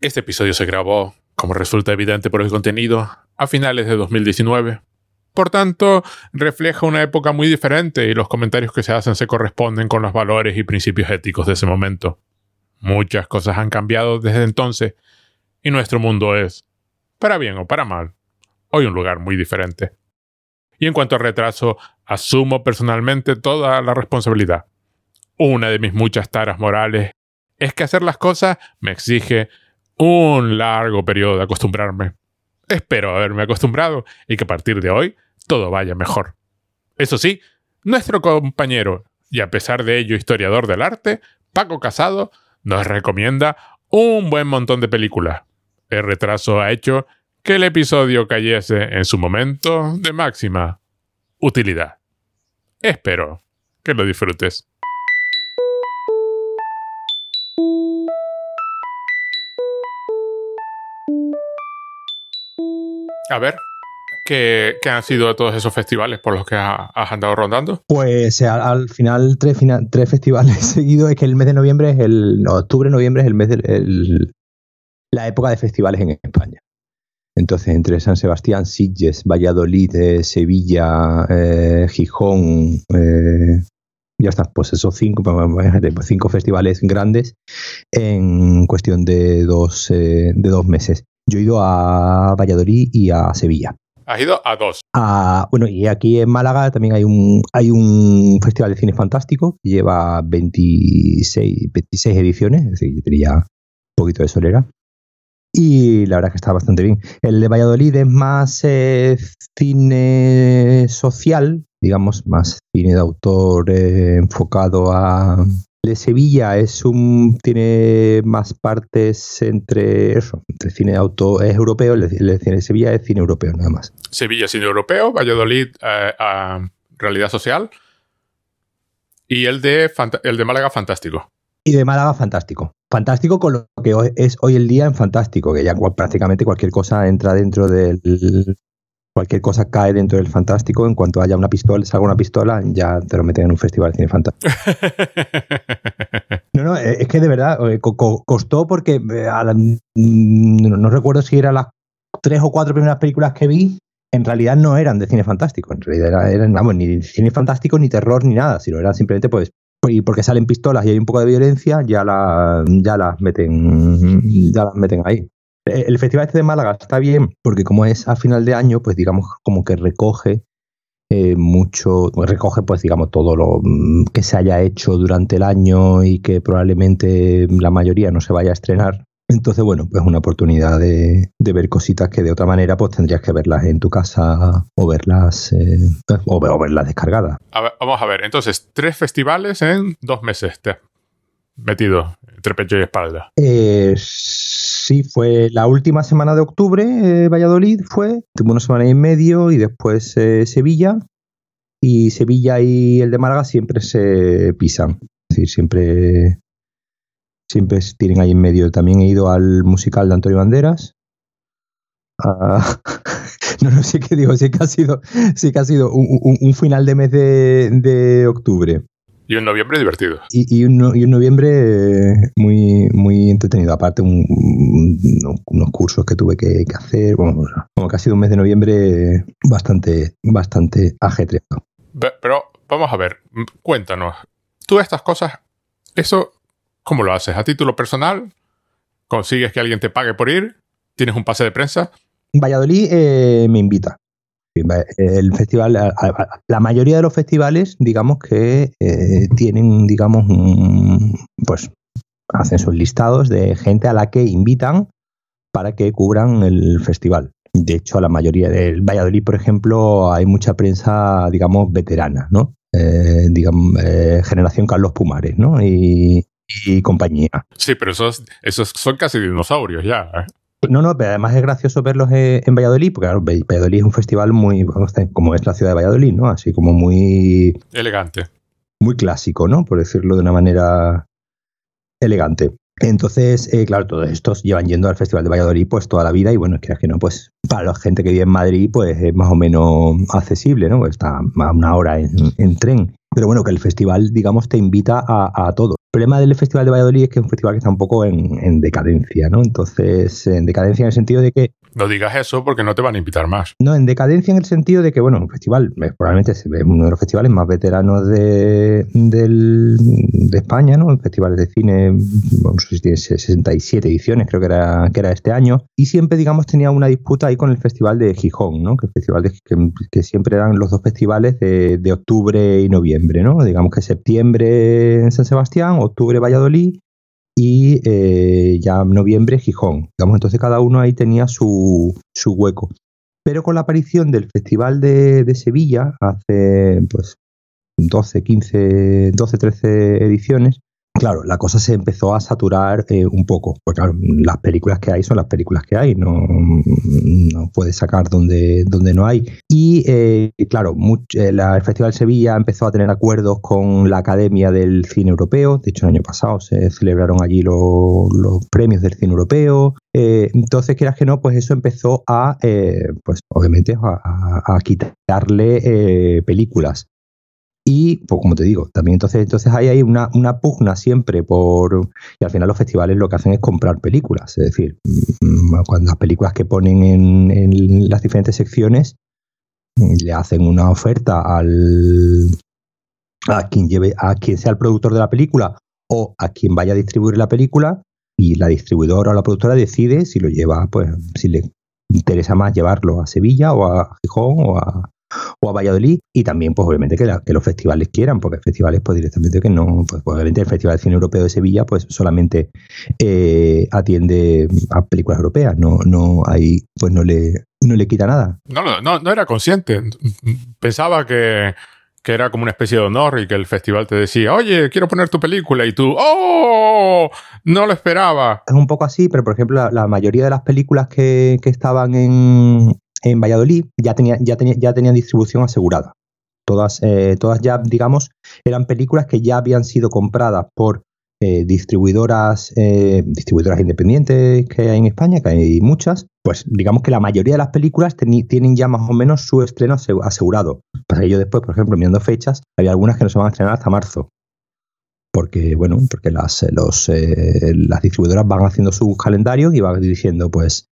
Este episodio se grabó, como resulta evidente por el contenido, a finales de 2019. Por tanto, refleja una época muy diferente y los comentarios que se hacen se corresponden con los valores y principios éticos de ese momento. Muchas cosas han cambiado desde entonces y nuestro mundo es, para bien o para mal, hoy un lugar muy diferente. Y en cuanto al retraso, asumo personalmente toda la responsabilidad. Una de mis muchas taras morales es que hacer las cosas me exige un largo periodo de acostumbrarme. Espero haberme acostumbrado y que a partir de hoy todo vaya mejor. Eso sí, nuestro compañero, y a pesar de ello historiador del arte, Paco Casado, nos recomienda un buen montón de películas. El retraso ha hecho que el episodio cayese en su momento de máxima utilidad. Espero que lo disfrutes. A ver, ¿qué, han sido todos esos festivales por los que has andado rondando? Pues al, final tres, festivales seguidos. Es que el mes de noviembre es el. octubre, noviembre es el mes de la época de festivales en España. Entonces, entre San Sebastián, Sitges, Valladolid, eh, Sevilla, eh, Gijón, eh, ya está, pues esos cinco, pues cinco festivales grandes en cuestión de dos meses. Yo he ido a Valladolid y a Sevilla. ¿Has ido a dos? bueno, y aquí en Málaga también hay un, hay un festival de cine fantástico que lleva 26, 26 ediciones, es decir, yo tenía un poquito de solera. Y la verdad es que está bastante bien. El de Valladolid es más eh, cine social, digamos, más cine de autor eh, enfocado a, de Sevilla es un tiene más partes entre eso, entre cine auto es europeo, el cine de Sevilla es cine europeo nada más. Sevilla cine europeo, Valladolid eh, realidad social y el de el de Málaga fantástico. Y de Málaga fantástico. Fantástico con lo que es hoy el día en fantástico, que ya prácticamente cualquier cosa entra dentro del cualquier cosa cae dentro del fantástico. En cuanto haya una pistola, salga una pistola, ya te lo meten en un festival de cine fantástico. no, no, eh, es que de verdad eh, costó porque eh, mm, no recuerdo si eran las tres o cuatro primeras películas que vi. En realidad no eran de cine fantástico, en realidad eran, vamos, ni cine fantástico, ni terror, ni nada, sino eran simplemente pues y porque salen pistolas y hay un poco de violencia, ya la, ya las meten, ya las meten ahí. El festival este de Málaga está bien porque como es a final de año, pues digamos como que recoge eh, mucho, recoge pues digamos todo lo mm, que se haya hecho durante el año y que probablemente la mayoría no se vaya a estrenar. Entonces, bueno, pues una oportunidad de, ver cositas que de otra manera pues tendrías que verlas en tu casa o verlas eh, o, verlas descargadas. vamos a ver, entonces, tres festivales en dos meses te metido entre pecho y espalda. Eh, Sí, fue la última semana de octubre, eh, Valladolid fue, tuvo una semana y medio y después eh, Sevilla. Y Sevilla y el de Málaga siempre se pisan. Es decir, siempre, siempre tienen ahí en medio. También he ido al musical de Antonio Banderas. Ah, no, no sé qué digo, sí que ha sido, sí que ha sido un, final de mes de octubre. Y un noviembre divertido. Y, un, noviembre muy, muy entretenido. Aparte, unos cursos que tuve que, hacer. Bueno, como que ha sido un mes de noviembre bastante, bastante ajetreado. Pero vamos a ver, cuéntanos. Tú estas cosas, ¿eso cómo lo haces? ¿A título personal? ¿Consigues que alguien te pague por ir? ¿Tienes un pase de prensa? Valladolid eh, me invita. El festival, la mayoría de los festivales, digamos que eh, tienen, digamos, pues hacen sus listados de gente a la que invitan para que cubran el festival. De hecho, la mayoría del Valladolid, por ejemplo, hay mucha prensa, digamos, veterana, ¿no? Eh, digamos, eh, generación Carlos Pumares, ¿no? Y, compañía. Sí, pero esos, esos son casi dinosaurios ya. No, no, pero además es gracioso verlos en Valladolid, porque claro, Valladolid es un festival muy, como es la ciudad de Valladolid, ¿no? Así como muy... Elegante. Muy clásico, ¿no? Por decirlo de una manera elegante. Entonces, eh, claro, todos estos llevan yendo al Festival de Valladolid pues toda la vida y bueno, es que no, pues para la gente que vive en Madrid pues es más o menos accesible, ¿no? Está a una hora en, tren. Pero bueno, que el festival, digamos, te invita a, a todo. Problema del Festival de Valladolid es que es un festival que está un poco en, decadencia, ¿no? Entonces, en decadencia en el sentido de que... No digas eso porque no te van a invitar más. No, en decadencia en el sentido de que, bueno, un festival, eh, probablemente es uno de los festivales más veteranos de, España, ¿no? Festivales de cine, no sé si tiene 67 ediciones, creo que era, que era este año, y siempre, digamos, tenía una disputa ahí con el Festival de Gijón, ¿no? Que festival que, siempre eran los dos festivales de, de octubre y noviembre, ¿no? Digamos que septiembre en San Sebastián, octubre Valladolid y eh, ya noviembre Gijón. Digamos, entonces cada uno ahí tenía su, su hueco. Pero con la aparición del Festival de, de, Sevilla, hace pues 12, 15, 12, 13 ediciones, claro, la cosa se empezó a saturar eh, un poco. Porque claro, las películas que hay son las películas que hay, no, no puedes sacar donde, donde no hay. Y eh, claro, eh, el Festival de Sevilla empezó a tener acuerdos con la Academia del Cine Europeo. De hecho, el año pasado se celebraron allí los premios del cine europeo. entonces, quieras que no, pues eso empezó a, pues obviamente, a quitarle películas. Y, pues como te digo, también entonces, entonces hay, hay una, una, pugna siempre por... Y al final los festivales lo que hacen es comprar películas. Es decir, mm, cuando las películas que ponen en, las diferentes secciones mm, le hacen una oferta al a quien lleve, a quien sea el productor de la película o a quien vaya a distribuir la película y la distribuidora o la productora decide si lo lleva, pues si le interesa más llevarlo a Sevilla o a Gijón o a, o a Valladolid y también pues obviamente que, que los festivales quieran porque festivales pues directamente que no pues obviamente el Festival de Cine Europeo de Sevilla pues solamente eh, atiende a películas europeas no no hay pues no le no le quita nada no no no era consciente pensaba que que era como una especie de honor y que el festival te decía, oye, quiero poner tu película y tú, ¡oh! No lo esperaba. Es un poco así, pero por ejemplo, la, mayoría de las películas que, que estaban en, en Valladolid ya, ya, ya tenían distribución asegurada. Todas, eh, todas ya, digamos, eran películas que ya habían sido compradas por eh, distribuidoras, eh, distribuidoras independientes que hay en España, que hay muchas, pues digamos que la mayoría de las películas tienen ya más o menos su estreno asegurado. Pasa que yo después, por ejemplo, mirando fechas, había algunas que no se van a estrenar hasta marzo. Porque, bueno, porque las, los, las distribuidoras van haciendo sus calendarios y van diciendo, pues,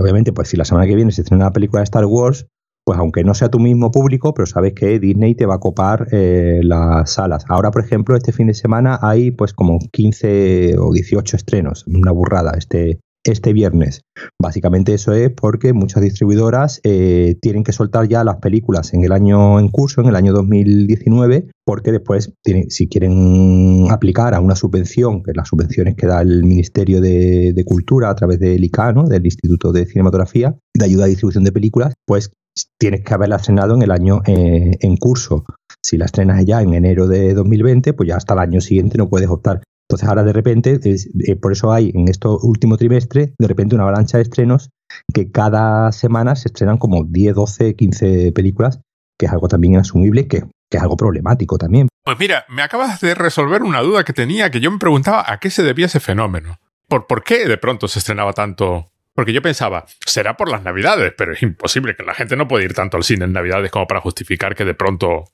obviamente, pues si la semana que viene se estrena una película de Star Wars, pues aunque no sea tu mismo público, pero sabes que Disney te va a copar eh, las salas. Ahora, por ejemplo, este fin de semana hay pues como 15 o 18 estrenos, una burrada este, este viernes. Básicamente eso es porque muchas distribuidoras eh, tienen que soltar ya las películas en el año en curso, en el año 2019, porque después, tienen, si quieren aplicar a una subvención, que las subvenciones que da el Ministerio de, Cultura a través del ICA, del Instituto de Cinematografía, de ayuda a distribución de películas, pues tienes que haberla estrenado en el año eh, en curso. Si la estrenas ya en enero de 2020, pues ya hasta el año siguiente no puedes optar entonces ahora de repente, eh, por eso hay en este último trimestre, de repente una avalancha de estrenos que cada semana se estrenan como 10, 12, 15 películas, que es algo también inasumible, que, que es algo problemático también. Pues mira, me acabas de resolver una duda que tenía, que yo me preguntaba a qué se debía ese fenómeno. ¿Por, ¿Por qué de pronto se estrenaba tanto porque yo pensaba, será por las navidades, pero es imposible que la gente no pueda ir tanto al cine en navidades como para justificar que de pronto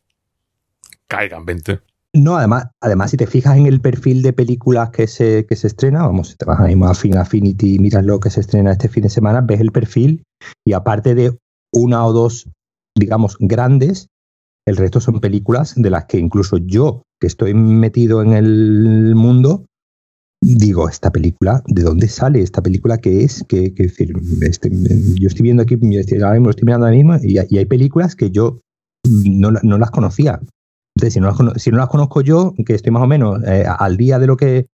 caigan 20. No, además, además, si te fijas en el perfil de películas que se, que se estrena, vamos, si te vas a Affinity y miras lo que se estrena este fin de semana, ves el perfil y aparte de una o dos, digamos, grandes, el resto son películas de las que incluso yo, que estoy metido en el mundo, digo, esta película, ¿de dónde sale? ¿Esta película qué es? ¿Qué, decir? Este, yo estoy viendo aquí, ahora mismo lo estoy mirando ahora mismo, y, hay películas que yo no, no las conocía. Entonces, si no, las, si no las conozco yo, que estoy más o menos eh, al día de lo que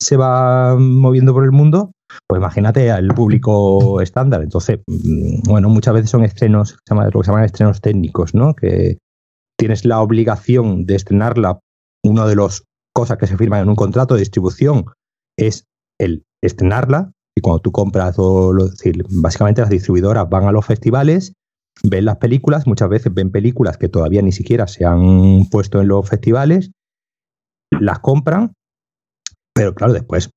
se va moviendo por el mundo, pues imagínate al público estándar. Entonces, mm, bueno, muchas veces son estrenos, lo que se llaman estrenos técnicos, ¿no? Que tienes la obligación de estrenarla. Una de las cosas que se firman en un contrato de distribución es el estrenarla. Y cuando tú compras, o decir, básicamente las distribuidoras van a los festivales ven las películas, muchas veces ven películas que todavía ni siquiera se han puesto en los festivales, las compran, pero claro, después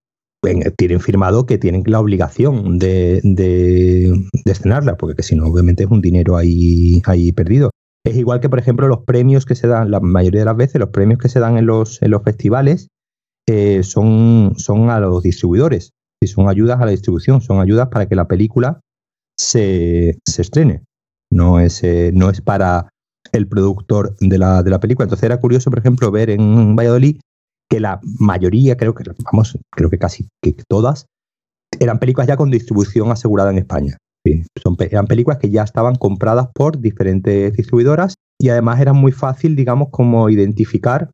tienen firmado que tienen la obligación de, de, estrenarla, porque si no, obviamente es un dinero ahí, ahí perdido. Es igual que, por ejemplo, los premios que se dan, la mayoría de las veces, los premios que se dan en los, en los festivales, eh, son, son a los distribuidores. Y son ayudas a la distribución, son ayudas para que la película se, se estrene. No es, eh, no es para el productor de la, de la película. Entonces era curioso, por ejemplo, ver en Valladolid que la mayoría, creo que, vamos, creo que casi que todas, eran películas ya con distribución asegurada en España. son, eran películas que ya estaban compradas por diferentes distribuidoras y además era muy fácil, digamos, como identificar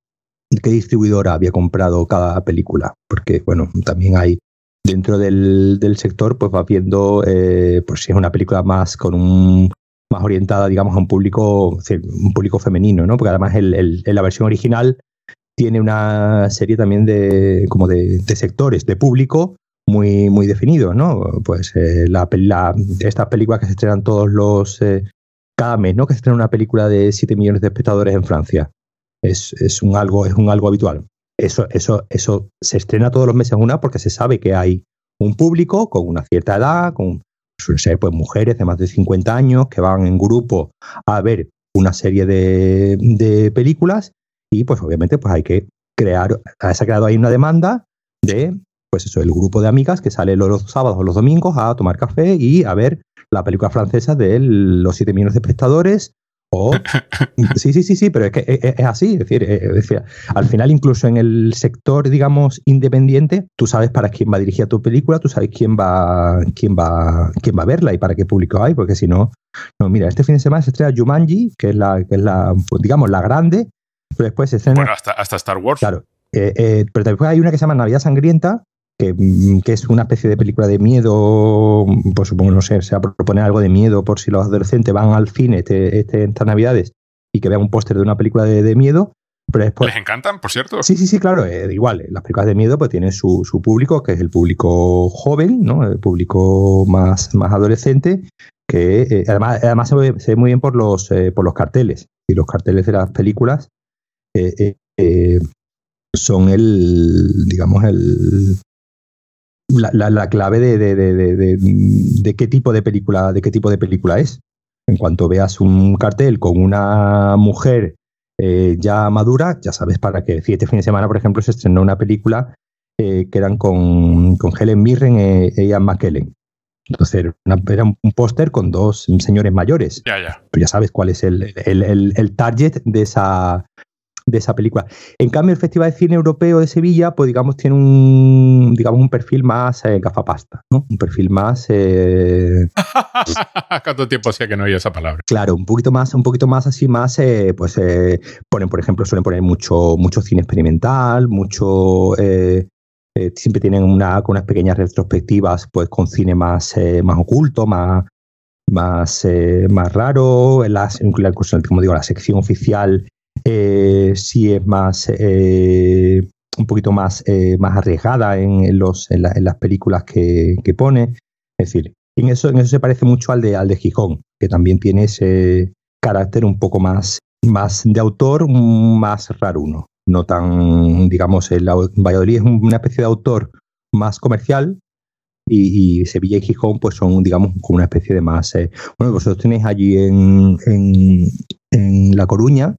qué distribuidora había comprado cada película, porque, bueno, también hay dentro del, sector, pues vas viendo, eh, pues si es una película más con un más orientada, digamos, a un público, un público femenino, ¿no? Porque además el, la versión original tiene una serie también de como de, sectores de público muy muy definidos, ¿no? Pues eh, la, estas películas que se estrenan todos los eh, cada mes, ¿no? Que se estrena una película de 7 millones de espectadores en Francia. Es, es, un algo es un algo habitual. Eso, eso, eso se estrena todos los meses una porque se sabe que hay un público con una cierta edad, con suelen ser pues mujeres de más de 50 años que van en grupo a ver una serie de, películas y pues obviamente pues hay que crear, se ha creado ahí una demanda de pues eso, el grupo de amigas que sale los, sábados o los domingos a tomar café y a ver la película francesa de los 7 millones de espectadores o, sí, sí, sí, sí, pero es que es, así. Es decir, es decir, al final, incluso en el sector, digamos, independiente, tú sabes para quién va dirigida tu película, tú sabes quién va, quién va, quién va a verla y para qué público hay, porque si no, no, mira, este fin de semana se estrena Jumanji, que es la, que es la, pues, digamos, la grande, pero después se estrena. Bueno, hasta, hasta Star Wars. Claro. Eh, eh, pero después hay una que se llama Navidad Sangrienta, Mm, que, es una especie de película de miedo, pues supongo, no sé, se va a proponer algo de miedo por si los adolescentes van al cine este, este, estas navidades y que vean un póster de una película de, miedo. Pero después, ¿Les encantan, por cierto? Sí, sí, sí, claro. Eh, igual, las películas de miedo pues tienen su, su, público, que es el público joven, ¿no? El público más, más adolescente, que eh, además, además se ve, muy bien por los, eh, por los carteles. Y los carteles de las películas son el, digamos, el, la, clave de, de, qué tipo de película, de qué tipo de película es. En cuanto veas un cartel con una mujer eh, ya madura, ya sabes para qué. Este fin de semana, por ejemplo, se estrenó una película eh, que eran con, Helen Mirren e Ian McKellen. Entonces era un póster con dos señores mayores. Ya, ya. Pero ya sabes cuál es el, el target de esa, de esa película. En cambio, el Festival de Cine Europeo de Sevilla, pues digamos, tiene un, digamos, un perfil más eh, gafapasta, ¿no? Un perfil más... Eh... ¿Cuánto tiempo hacía que no oía esa palabra? Claro, un poquito más, un poquito más así, más, eh, pues eh, ponen, por ejemplo, suelen poner mucho, mucho cine experimental, mucho... siempre tienen una, unas pequeñas retrospectivas, pues con cine más, más oculto, más, más, más raro. La, como digo, la sección oficial eh, si es más eh, un poquito más, eh, más arriesgada en, los, en, las películas que, pone. Es decir, en eso, en eso se parece mucho al de, al de Gijón, que también tiene ese carácter un poco más, más de autor, más raro uno. No tan, digamos, el Valladolid es una especie de autor más comercial, y, Sevilla y Gijón pues son digamos como una especie de más bueno vosotros tenéis allí en, en, en La Coruña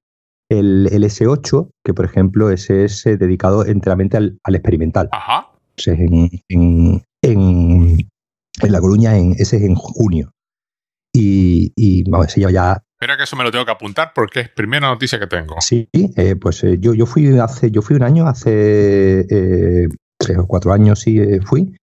el, S8, que por ejemplo ese es eh, dedicado enteramente al, experimental. Ajá. en, La Coruña en, ese es en junio. Y, y vamos, ese ya Espera que eso me lo tengo que apuntar porque es primera noticia que tengo. Sí, eh, pues eh, yo, yo fui hace, yo fui un año, hace tres o cuatro años sí fui.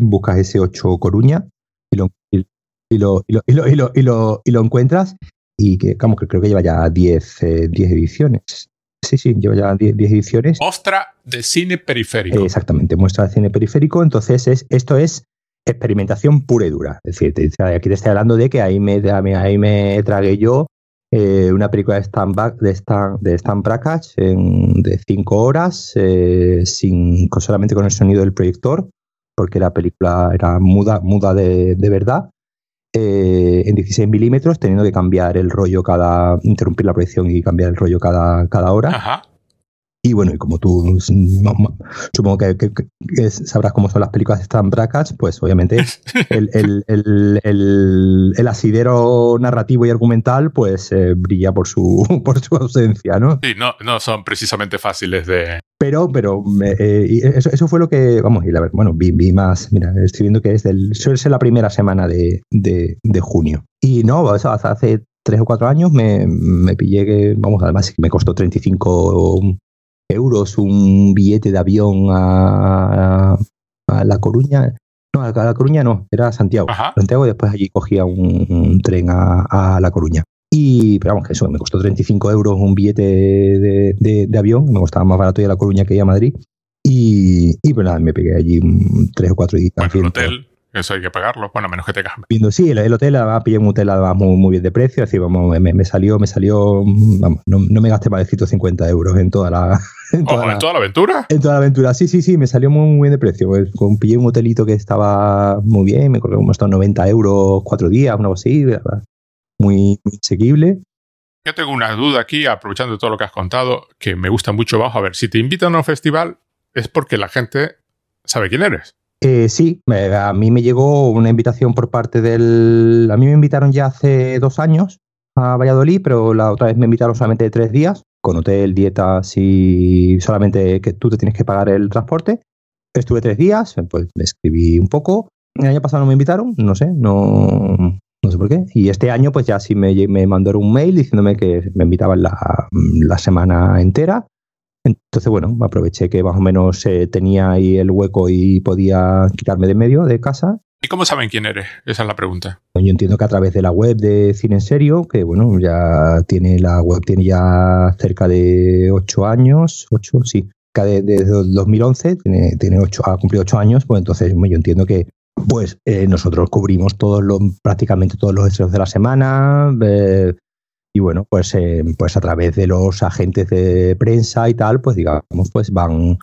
buscas ese 8 Coruña y lo, y, lo, y, lo, y, lo, y, lo, y lo encuentras y que, creo que lleva ya 10 eh, ediciones. Sí, sí, lleva ya 10 ediciones. Muestra de cine periférico. exactamente, muestra de cine periférico. Entonces, es, esto es experimentación pura y dura. Es decir, aquí te estoy hablando de que ahí me, ahí me tragué yo eh, una película de Stan, de Stan, de Stan Brakhage de 5 horas, eh, sin, solamente con el sonido del proyector, porque la película era muda, muda de, de verdad. Eh, en 16 milímetros, teniendo que cambiar el rollo cada, interrumpir la proyección y cambiar el rollo cada, cada hora. Y bueno, y como tú supongo que, sabrás cómo son las películas de Stan Brackets, pues obviamente el, el, asidero narrativo y argumental pues eh, brilla por su, por su ausencia, ¿no? Sí, no, no son precisamente fáciles de... Pero, pero eh, eso, eso, fue lo que, vamos, y la, bueno, vi, vi, más, mira, estoy viendo que es del, suele ser la primera semana de, de, de junio. Y no, eso hace tres o cuatro años me, me pillé que, vamos, además me costó 35 euros un billete de avión a, a La Coruña. No, a La Coruña no, era Santiago. Santiago y después allí cogía un, tren a, La Coruña. Y, pero vamos, que eso, me costó 35 euros un billete de, de, avión, me costaba más barato ir a La Coruña que ir a Madrid. Y, y pues nada, me pegué allí tres o cuatro días. el hotel. Eso hay que pagarlo, bueno, a menos que te cambie. Viendo, sí, el, hotel, además pillé un hotel muy, muy bien de precio, así, vamos, me, salió, me salió, vamos, no, me gasté más de 150 euros en toda la... En toda, la, aventura? En toda la aventura, sí, sí, sí, me salió muy, muy bien de precio. Pues, pillé un hotelito que estaba muy bien, me costó como estos 90 euros cuatro días, una cosa así, muy, muy asequible. Yo tengo una duda aquí, aprovechando todo lo que has contado, que me gusta mucho bajo. A ver, si te invitan a un festival es porque la gente sabe quién eres. Eh, sí, a mí me llegó una invitación por parte del... A mí me invitaron ya hace dos años a Valladolid, pero la otra vez me invitaron solamente tres días, con hotel, dietas y solamente que tú te tienes que pagar el transporte. Estuve tres días, pues me escribí un poco. El año pasado me invitaron, no sé, no, no sé por qué. Y este año pues ya sí me, me mandaron un mail diciéndome que me invitaban la, la semana entera entonces, bueno, aproveché que más o menos eh, tenía ahí el hueco y podía quitarme de medio de casa. ¿Y cómo saben quién eres? Esa es la pregunta. Yo entiendo que a través de la web de Cine en Serio, que bueno, ya tiene la web, tiene ya cerca de ocho años, ocho, sí, desde 2011, tiene, tiene ocho, ha cumplido ocho años, pues entonces yo entiendo que pues eh, nosotros cubrimos todos los, prácticamente todos los estrenos de la semana, eh, y bueno, pues, eh, pues a través de los agentes de prensa y tal, pues digamos, pues van,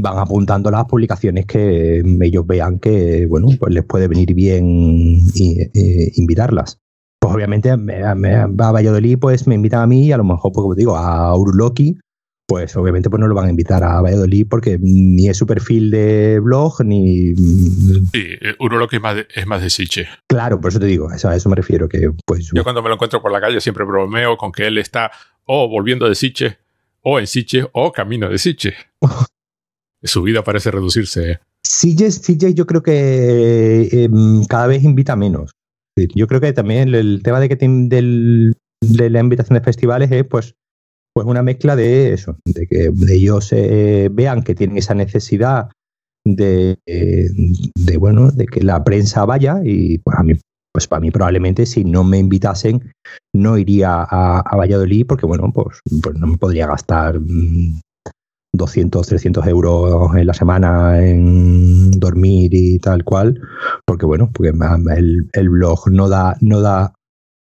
van apuntando las publicaciones que ellos vean que, bueno, pues les puede venir bien eh, invitarlas. Pues obviamente a, a, Valladolid pues me invitan a mí y a lo mejor, pues como digo, a Uruloki pues obviamente pues no lo van a invitar a Valladolid porque ni es su perfil de blog ni... Sí, eh, uno lo que es más de, es más de Siche. Claro, por eso te digo, a eso me refiero que pues... Yo cuando me lo encuentro por la calle siempre bromeo con que él está o volviendo de Siche, o en Siche, o camino de Siche. Su vida parece reducirse. Siche, yo creo que em, cada vez invita menos. Yo creo que también el, tema de que del, de la invitación de festivales es pues pues una mezcla de eso, de que ellos eh, vean que tienen esa necesidad de, de, bueno, de que la prensa vaya y pues mí, pues para mí probablemente si no me invitasen no iría a, Valladolid porque bueno, pues, pues, no me podría gastar 200, mm, 300 euros en la semana en dormir y tal cual, porque bueno, porque el, el blog no da, no da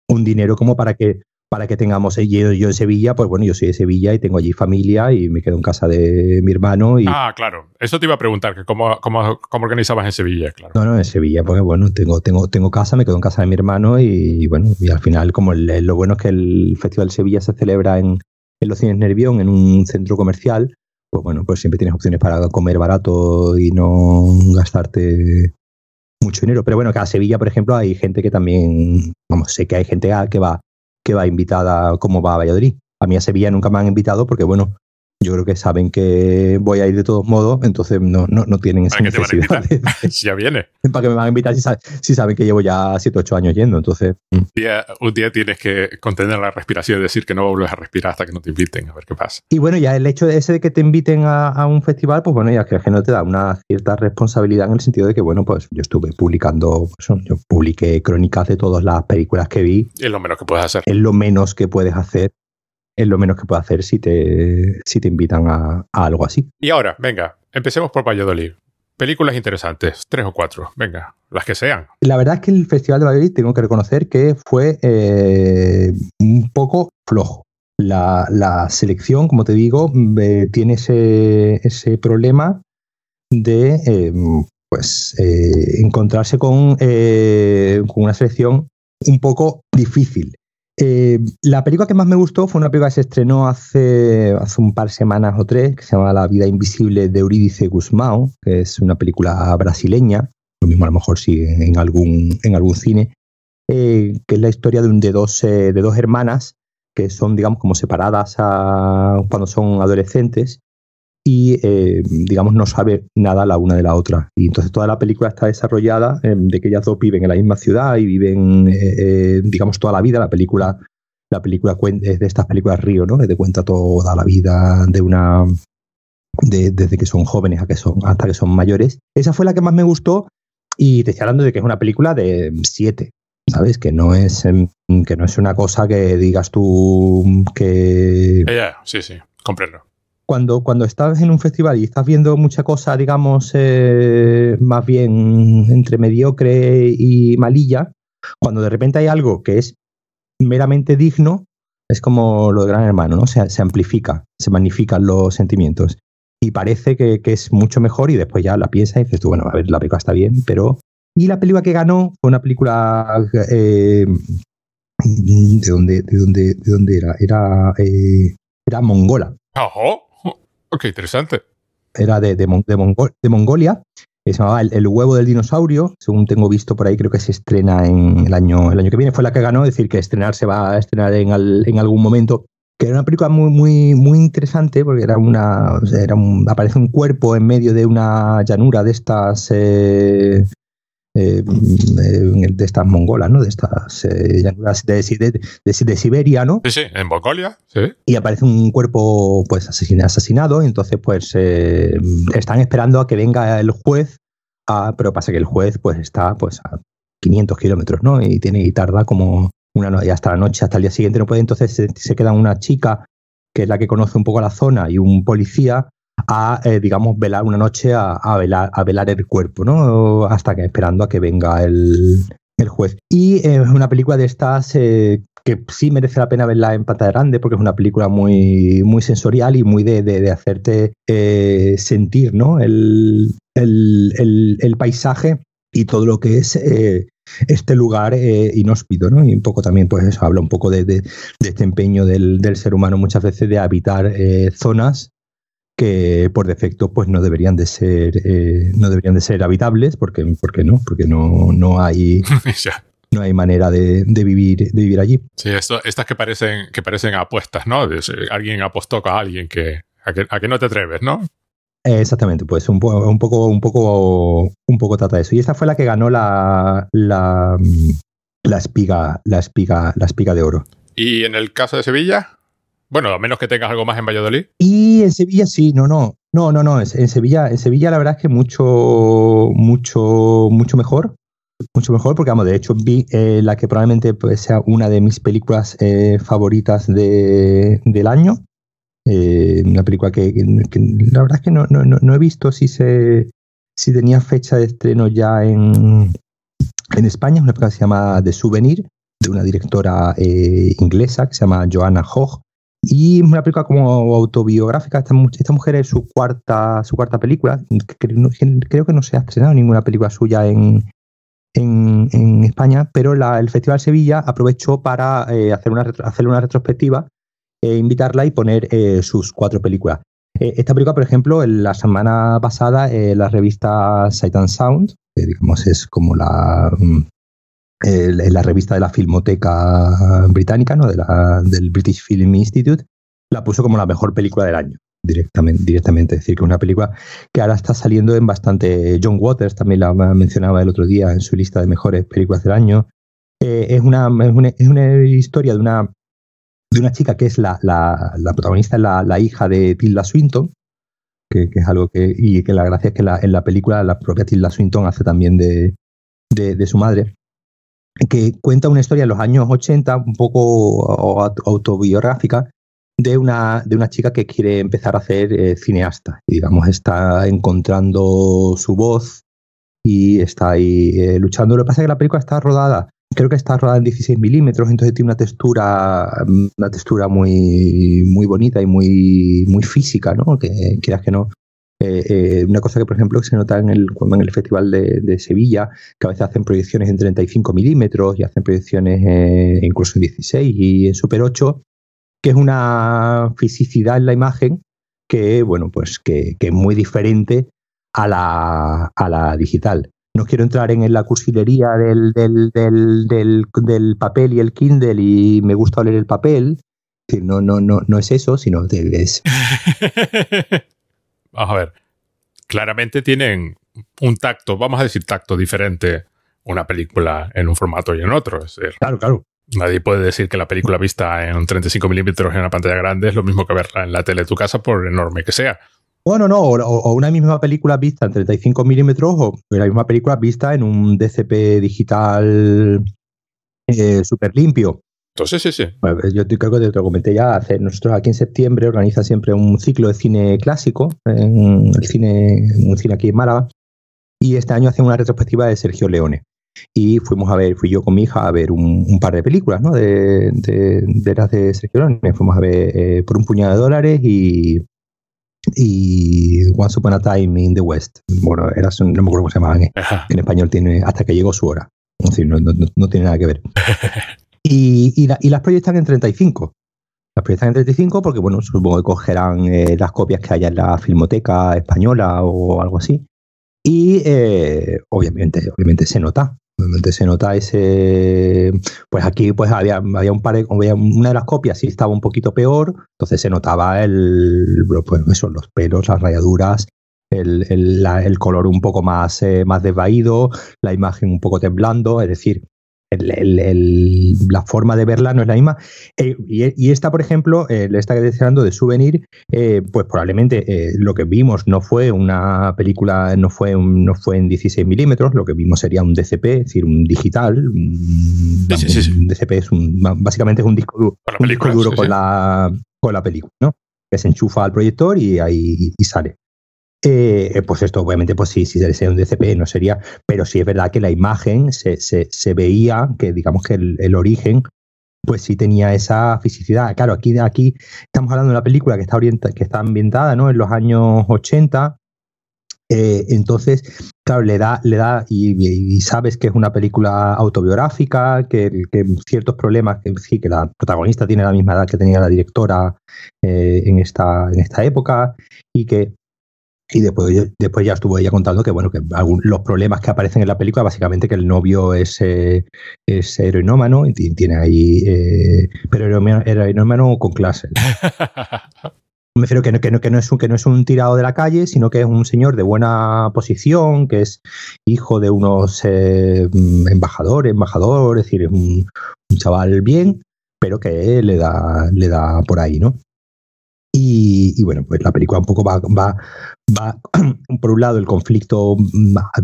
un dinero como para que para que tengamos eh, yo, yo en Sevilla, pues bueno, yo soy de Sevilla y tengo allí familia y me quedo en casa de mi hermano. Y... Ah, claro. Eso te iba a preguntar, que cómo, cómo, cómo, organizabas en Sevilla, claro. No, no, en Sevilla, porque bueno, tengo, tengo, tengo casa, me quedo en casa de mi hermano y, bueno, y al final, como lo bueno es que el Festival de Sevilla se celebra en, en los cines Nervión, en un centro comercial, pues bueno, pues siempre tienes opciones para comer barato y no gastarte mucho dinero. Pero bueno, que a Sevilla, por ejemplo, hay gente que también, vamos, sé que hay gente que va que va invitada como va a Valladolid. A mí a Sevilla nunca me han invitado porque, bueno, yo creo que saben que voy a ir de todos modos, entonces no, no, no tienen esa necesidad. si ya viene. ¿Para que me van a invitar si, saben que llevo ya 7 o 8 años yendo? Entonces. Mm. Un día, un día tienes que contener la respiración y decir que no vuelves a respirar hasta que no te inviten, a ver qué pasa. Y bueno, ya el hecho de ese de que te inviten a, un festival, pues bueno, ya que, que no te da una cierta responsabilidad en el sentido de que, bueno, pues yo estuve publicando, pues, yo publiqué crónicas de todas las películas que vi. Es lo menos que puedes hacer. Es lo menos que puedes hacer es lo menos que puedo hacer si te, si te invitan a, algo así. Y ahora, venga, empecemos por Valladolid. Películas interesantes, tres o cuatro, venga, las que sean. La verdad es que el Festival de Valladolid tengo que reconocer que fue eh, un poco flojo. La, selección, como te digo, eh, tiene ese, ese, problema de eh, pues encontrarse con, con una selección un poco difícil Eh, la película que más me gustó fue una película que se estrenó hace, hace un par de semanas o tres, que se llama La vida invisible de Eurídice Guzmán, que es una película brasileña, lo mismo a lo mejor sí en algún, en algún cine, eh, que es la historia de, de, dos, eh, de dos hermanas que son, digamos, como separadas cuando son adolescentes y, eh, digamos, no sabe nada la una de la otra. Y entonces toda la película está desarrollada eh, de que ellas dos viven en la misma ciudad y viven, eh, digamos, toda la vida. La película, la película es de estas películas Río, ¿no? Que te cuenta toda la vida de una. De, desde que son jóvenes a que son, hasta que son mayores. Esa fue la que más me gustó y te estoy hablando de que es una película de siete, ¿sabes? Que no es em, que no es una cosa que digas tú que... Yeah, sí, sí, comprendo. Cuando, cuando estás en un festival y estás viendo mucha cosa, digamos, eh, más bien entre mediocre y malilla, cuando de repente hay algo que es meramente digno, es como lo de Gran Hermano, ¿no? Se, se amplifica, se magnifican los sentimientos. Y parece que, que, es mucho mejor y después ya la piensas y dices tú, bueno, a ver, la película está bien, pero... Y la película que ganó fue una película eh, de dónde, de dónde, de dónde era, era, eh, era mongola. Oh, ok, interesante. Era de, de, de, Mongol, de Mongolia. Se llamaba el, huevo del dinosaurio. Según tengo visto por ahí, creo que se estrena en el año, el año que viene. Fue la que ganó, es decir, que estrenar se va a estrenar en, al, en algún momento. Que era una película muy, muy, muy interesante porque era una, era un, aparece un cuerpo en medio de una llanura de estas eh, eh, de estas mongolas, ¿no? De estas eh, llanuras de, de, de, de, Siberia, ¿no? Sí, sí, en Mongolia, sí. Y aparece un cuerpo, pues, asesinado, y entonces, pues, eh, están esperando a que venga el juez, a, pero pasa que el juez, pues, está, pues, a 500 kilómetros, ¿no? Y tiene y tarda como una noche, hasta la noche, hasta el día siguiente no puede, entonces se, se queda una chica que es la que conoce un poco la zona y un policía a, eh, digamos, velar una noche a, a, velar, a velar el cuerpo, ¿no? Hasta que esperando a que venga el, el juez. Y es eh, una película de estas eh, que sí merece la pena verla en pantalla grande porque es una película muy, muy sensorial y muy de, de, de hacerte eh, sentir, ¿no? El, el, el, el, paisaje y todo lo que es este lugar inhóspito, ¿no? Y un poco también, pues eso, habla un poco de, de este empeño del, del, ser humano muchas veces de habitar zonas que por defecto pues no deberían de ser eh, no deberían de ser habitables porque, porque no porque no, no hay no hay manera de, de, vivir de vivir allí. Sí esto, estas que parecen que parecen apuestas no alguien apostó con alguien que a, que a, que no te atreves no exactamente pues un, po un poco un poco un poco trata de eso. Y esta fue la que ganó la la, la espiga la espiga la espiga de oro. Y en el caso de Sevilla bueno, a menos que tengas algo más en Valladolid. Y en Sevilla sí, no, no. No, no, no. En Sevilla, en Sevilla la verdad es que mucho, mucho, mucho mejor. Mucho mejor, porque vamos, de hecho vi eh, la que probablemente pues, sea una de mis películas eh, favoritas de, del año. Eh, una película que, la verdad es que no, no, no he visto si se si tenía fecha de estreno ya en, en España. Una película que se llama The Souvenir, de una directora inglesa que se llama Joanna Hogg. Y es una película como autobiográfica. Esta, mujer es su cuarta, su cuarta película. Creo, que no se ha estrenado ninguna película suya en, en, España, pero el Festival Sevilla aprovechó para eh, hacer, una, hacer una retrospectiva, eh, invitarla y poner eh, sus cuatro películas. Eh, esta película, por ejemplo, la semana pasada, eh, la revista Sight and Sound, digamos es como la, en la revista de la Filmoteca Británica, ¿no? de la, del British Film Institute, la puso como la mejor película del año. Directamente, directamente, es decir, que es una película que ahora está saliendo en bastante. John Waters también la mencionaba el otro día en su lista de mejores películas del año. Eh, es, una, es, una, historia de una, de una chica que es la, la, protagonista, la, la, hija de Tilda Swinton, que, es algo que. Y que la gracia es que la, en la película la propia Tilda Swinton hace también de, de su madre que cuenta una historia en los años 80, un poco autobiográfica, de una, de una chica que quiere empezar a hacer eh, cineasta. Y, digamos, está encontrando su voz y está ahí eh, luchando. Lo que pasa es que la película está rodada, creo que está rodada en 16 milímetros, entonces tiene una textura, una textura muy, muy bonita y muy, muy física, ¿no? Que quieras que no. Una cosa que, por ejemplo, se nota en el, en el Festival de, Sevilla, que a veces hacen proyecciones en 35 milímetros y hacen proyecciones incluso en 16 y en Super 8, que es una fisicidad en la imagen que, bueno, pues que, es muy diferente a la, a la digital. No quiero entrar en, la cursilería del, del, del, del, papel y el Kindle y me gusta leer el papel. No, no, no, no es eso, sino es... vamos a ver. Claramente tienen un tacto, vamos a decir tacto diferente una película en un formato y en otro. claro, claro. Nadie puede decir que la película vista en un 35 milímetros en una pantalla grande es lo mismo que verla en la tele de tu casa, por enorme que sea. Bueno, no, o, una misma película vista en 35 milímetros o la misma película vista en un DCP digital eh, súper limpio. Entonces, sí, sí. yo creo que te lo comenté ya. Nosotros aquí en septiembre organiza siempre un ciclo de cine clásico, en el cine, un cine aquí en Málaga, y este año hacen una retrospectiva de Sergio Leone y fuimos a ver, fui yo con mi hija a ver un, par de películas, ¿no? De, de, las de Sergio Leone. Fuimos a ver eh, por un puñado de dólares y, y Once Upon a Time in the West. Bueno, era, no me acuerdo cómo se llamaban. En español tiene hasta que llegó su hora. no, no, tiene nada que ver. y, las proyectan en 35. Las proyectan en 35 porque, bueno, supongo que cogerán eh, las copias que haya en la Filmoteca Española o algo así. Y eh, obviamente, obviamente se nota. Obviamente se nota ese. Pues aquí pues había, había un par de. una de las copias sí estaba un poquito peor. Entonces se notaba el. Pues eso, los pelos, las rayaduras, el, el, el color un poco más, eh, más desvaído, la imagen un poco temblando. Es decir, la forma de verla no es la misma. Eh, y, esta, por ejemplo, eh, esta que hablando de Souvenir, eh, pues probablemente lo que vimos no fue una película, no fue, no fue en 16 milímetros, lo que vimos sería un DCP, es decir, un digital. Un, DCP es un, básicamente es un disco duro, duro con, la, con la película, ¿no? que se enchufa al proyector y ahí y sale. Eh, pues esto obviamente pues sí, si sería un DCP no sería, pero sí es verdad que la imagen se, se, veía que digamos que el, origen pues sí tenía esa fisicidad. Claro, aquí, aquí estamos hablando de una película que está, que está ambientada ¿no? en los años 80, eh, entonces, claro, le da, le da y, sabes que es una película autobiográfica, que, ciertos problemas, que sí, que la protagonista tiene la misma edad que tenía la directora eh, en, esta, en esta época y que y después, después ya estuvo ella contando que bueno que los problemas que aparecen en la película, básicamente que el novio es, eh, es heroinómano y tiene ahí. Eh, pero heroinómano con clase. Me refiero que no, que, no, que, no es un, que no es un tirado de la calle, sino que es un señor de buena posición, que es hijo de unos eh, embajadores, embajador, es decir, es un, un, chaval bien, pero que le da, le da por ahí, ¿no? Y, bueno, pues la película un poco va, va, va, por un lado, el conflicto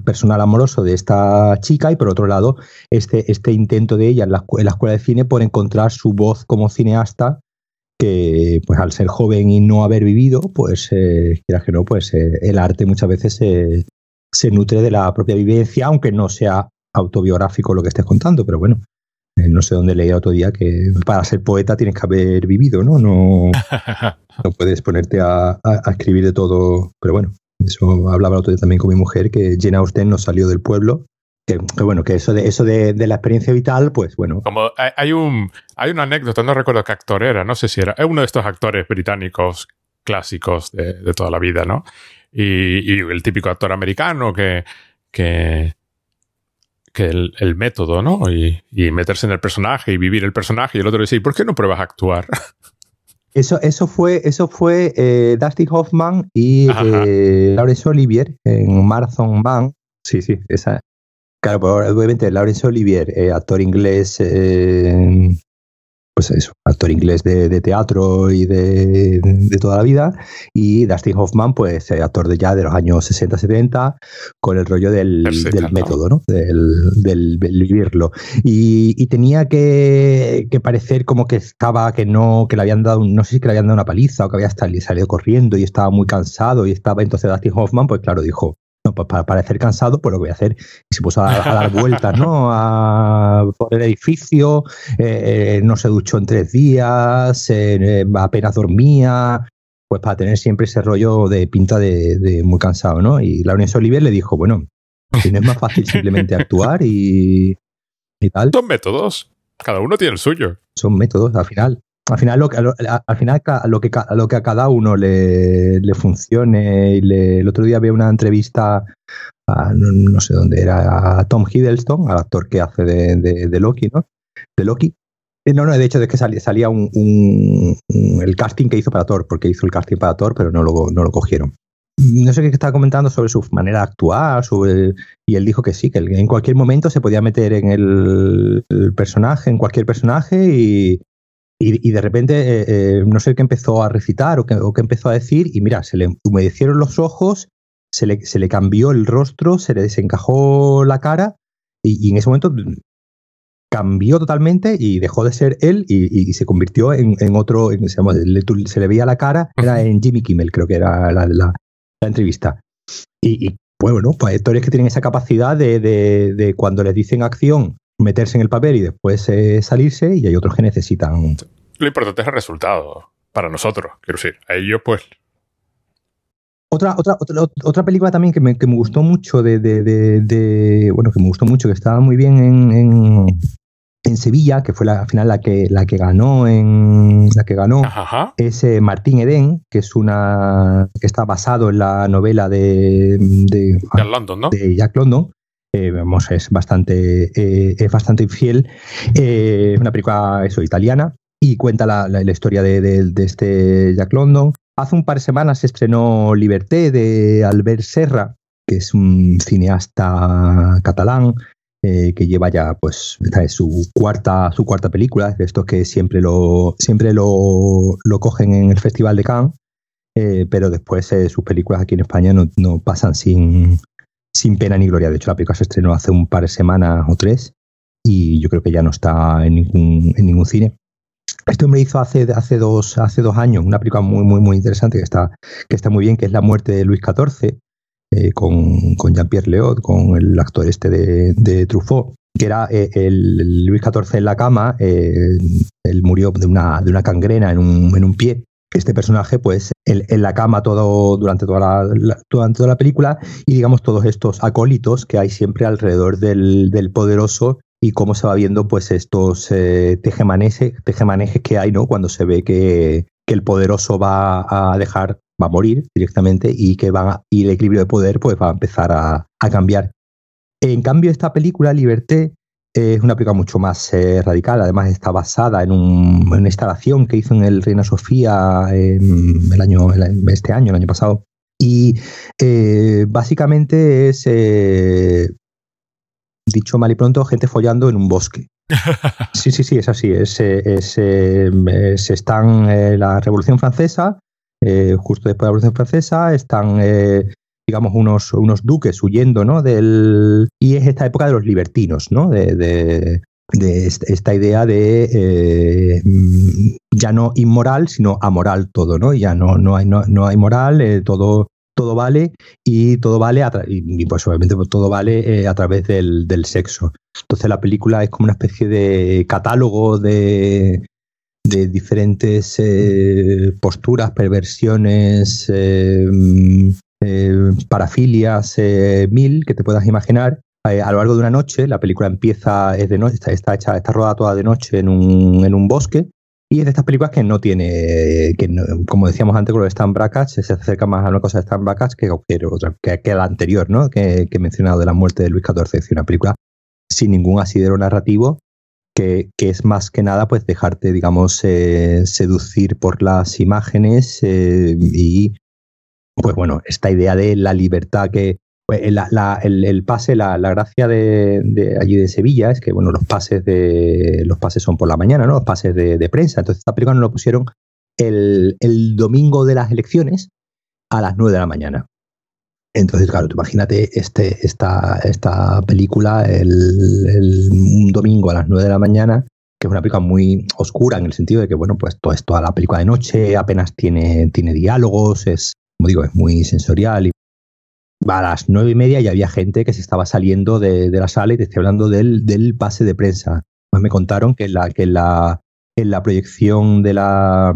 personal amoroso de esta chica y por otro lado, este, este intento de ella en la, escuela de cine por encontrar su voz como cineasta que pues al ser joven y no haber vivido, pues eh, que no, pues eh, el arte muchas veces se nutre de la propia vivencia, aunque no sea autobiográfico lo que estés contando, pero bueno, no sé dónde leía otro día que para ser poeta tienes que haber vivido, ¿no? No, no puedes ponerte a, escribir de todo. Pero bueno, eso hablaba otro día también con mi mujer, que Jane Austen no salió del pueblo. Que, bueno, que eso de eso de, la experiencia vital, pues bueno. Como hay un hay una anécdota, no recuerdo qué actor era, no sé si era, es uno de estos actores británicos clásicos de, toda la vida, ¿no? Y, y, el típico actor americano que, que que el, método, ¿no? Y, meterse en el personaje y vivir el personaje. Y el otro dice, ¿por qué no pruebas a actuar? Eso, eso fue, eso fue eh, Dusty Hoffman y eh, Laurence Olivier en Marathon Man. Sí, sí, esa. Claro, pues, obviamente Laurence Olivier, eh, actor inglés pues eso, actor inglés de, teatro y de, toda la vida, y Dustin Hoffman, pues eh, actor de ya de los años 60-70, con el rollo del, método, ¿no? Del, vivirlo. Y, tenía que, parecer como que estaba, que no, que le habían dado, no sé si que le habían dado una paliza o que había salido corriendo y estaba muy cansado y estaba, entonces Dustin Hoffman, pues claro, dijo, pues para parecer cansado, pues lo que voy a hacer. Y se puso a, dar vueltas, ¿no? A, por el edificio, eh, no se duchó en tres días, eh, apenas dormía. pues para tener siempre ese rollo de pinta de, muy cansado, ¿no? Y Laurence Olivier le dijo, bueno, si no es más fácil simplemente actuar y, y tal. Son métodos, cada uno tiene el suyo. Son métodos, al final. Al final, lo que, al final lo que, lo que a cada uno le, le funcione. Y el otro día había una entrevista, a, no, sé dónde era, a Tom Hiddleston, al actor que hace de, de Loki, ¿no? De Loki, eh, no, no, de hecho es que salía, un, el casting que hizo para Thor, porque hizo el casting para Thor, pero no lo, no lo cogieron. No sé qué estaba comentando sobre su manera de actuar, sobre, y él dijo que sí, que en cualquier momento se podía meter en el, personaje, en cualquier personaje, y, y, de repente eh, eh, no sé qué empezó a recitar o qué, o qué, empezó a decir, y mira, se le humedecieron los ojos, se le, se le cambió el rostro, se le desencajó la cara, y, y en ese momento cambió totalmente y dejó de ser él y, se convirtió en, otro, se, le veía la cara, era en Jimmy Kimmel, creo que era la, entrevista. Y, bueno, pues actores que tienen esa capacidad de, cuando les dicen acción, meterse en el papel y después eh, salirse, y hay otros que necesitan. Lo importante es el resultado para nosotros, quiero decir. A ellos, pues, otra, otra, otra, otra película también que me, que me gustó mucho de, de, Bueno, que me gustó mucho, que estaba muy bien en, en, Sevilla, que fue la, al final la que, la que ganó en. La que ganó es eh, Martín Eden, que es una. que está basado en la novela de. de, Jack London, ¿no? De Jack London. Eh, vamos, es bastante, eh, es bastante infiel. Es una película eso, italiana y cuenta la, la, la historia de, de, este Jack London. Hace un par de semanas se estrenó Liberté de Albert Serra, que es un cineasta catalán eh, que lleva ya, pues, su cuarta, su cuarta película, de estos que siempre lo, siempre lo, cogen en el Festival de Cannes, eh, pero después eh, sus películas aquí en España no, no, pasan sin, sin pena ni gloria. De hecho, la película se estrenó hace un par de semanas o tres y yo creo que ya no está en ningún, ningún cine. Este hombre hizo hace, hace, dos, hace dos años una película muy, muy, muy interesante que está, que está muy bien, que es La muerte de Luis XIV, eh, con, con Jean-Pierre Leot, con el actor este de, de Truffaut, que era eh, el, Luis XIV en la cama, eh, él murió de una, de una cangrena en un, en un pie. Este personaje, pues, en la cama todo, durante, toda la, durante toda la película y, digamos, todos estos acólitos que hay siempre alrededor del, del poderoso y cómo se va viendo pues estos eh, tejemanejes, que hay, ¿no? Cuando se ve que, el poderoso va a dejar, va a morir directamente y que va y el equilibrio de poder pues va a empezar a, cambiar. En cambio, esta película, Liberté, es una película mucho más eh, radical. Además, está basada en, una instalación que hizo en el Reina Sofía el año, este año, el año pasado. Y eh, básicamente es dicho mal y pronto, gente follando en un bosque. Sí, sí, sí, es así. Es, es, eh, están eh, la Revolución Francesa, eh, justo después de la Revolución Francesa, están, digamos, unos, unos duques huyendo, ¿no? Del, y es esta época de los libertinos, ¿no? De, de, esta idea de ya no inmoral, sino amoral todo, ¿no? Ya no, no, hay, no, no hay moral, todo todo vale y todo vale, y, pues obviamente pues, todo vale eh, a través del, sexo. Entonces la película es como una especie de catálogo de, de diferentes eh, posturas, perversiones, eh, parafilias, mil que te puedas imaginar. a lo largo de una noche, la película empieza, es de noche, está, hecha, está rodada toda de noche en un, bosque y es de estas películas que no tiene, que como decíamos antes con los Stan Brackets, se acerca más a una cosa de Stan Brackets que, otra, que, que la anterior, ¿no? Que, he mencionado de la muerte de Luis XIV. Es una película sin ningún asidero narrativo, que, es más que nada pues dejarte, digamos, eh, seducir por las imágenes eh, y, pues bueno, esta idea de la libertad que, pues, el, pase, la, gracia de, allí de Sevilla es que bueno, los pases de los pases son por la mañana, ¿no? Los pases de, prensa. Entonces esta película nos lo pusieron el, domingo de las elecciones a las 9 de la mañana. Entonces, claro, tú imagínate este, esta, esta película el, un domingo a las 9 de la mañana, que es una película muy oscura en el sentido de que, bueno, pues todo esto a la película de noche, apenas tiene, tiene diálogos, es, como digo, es muy sensorial y a las nueve y media ya había gente que se estaba saliendo de, la sala y te estoy hablando del, del pase de prensa. Pues me contaron que, la, que la, en la proyección de la,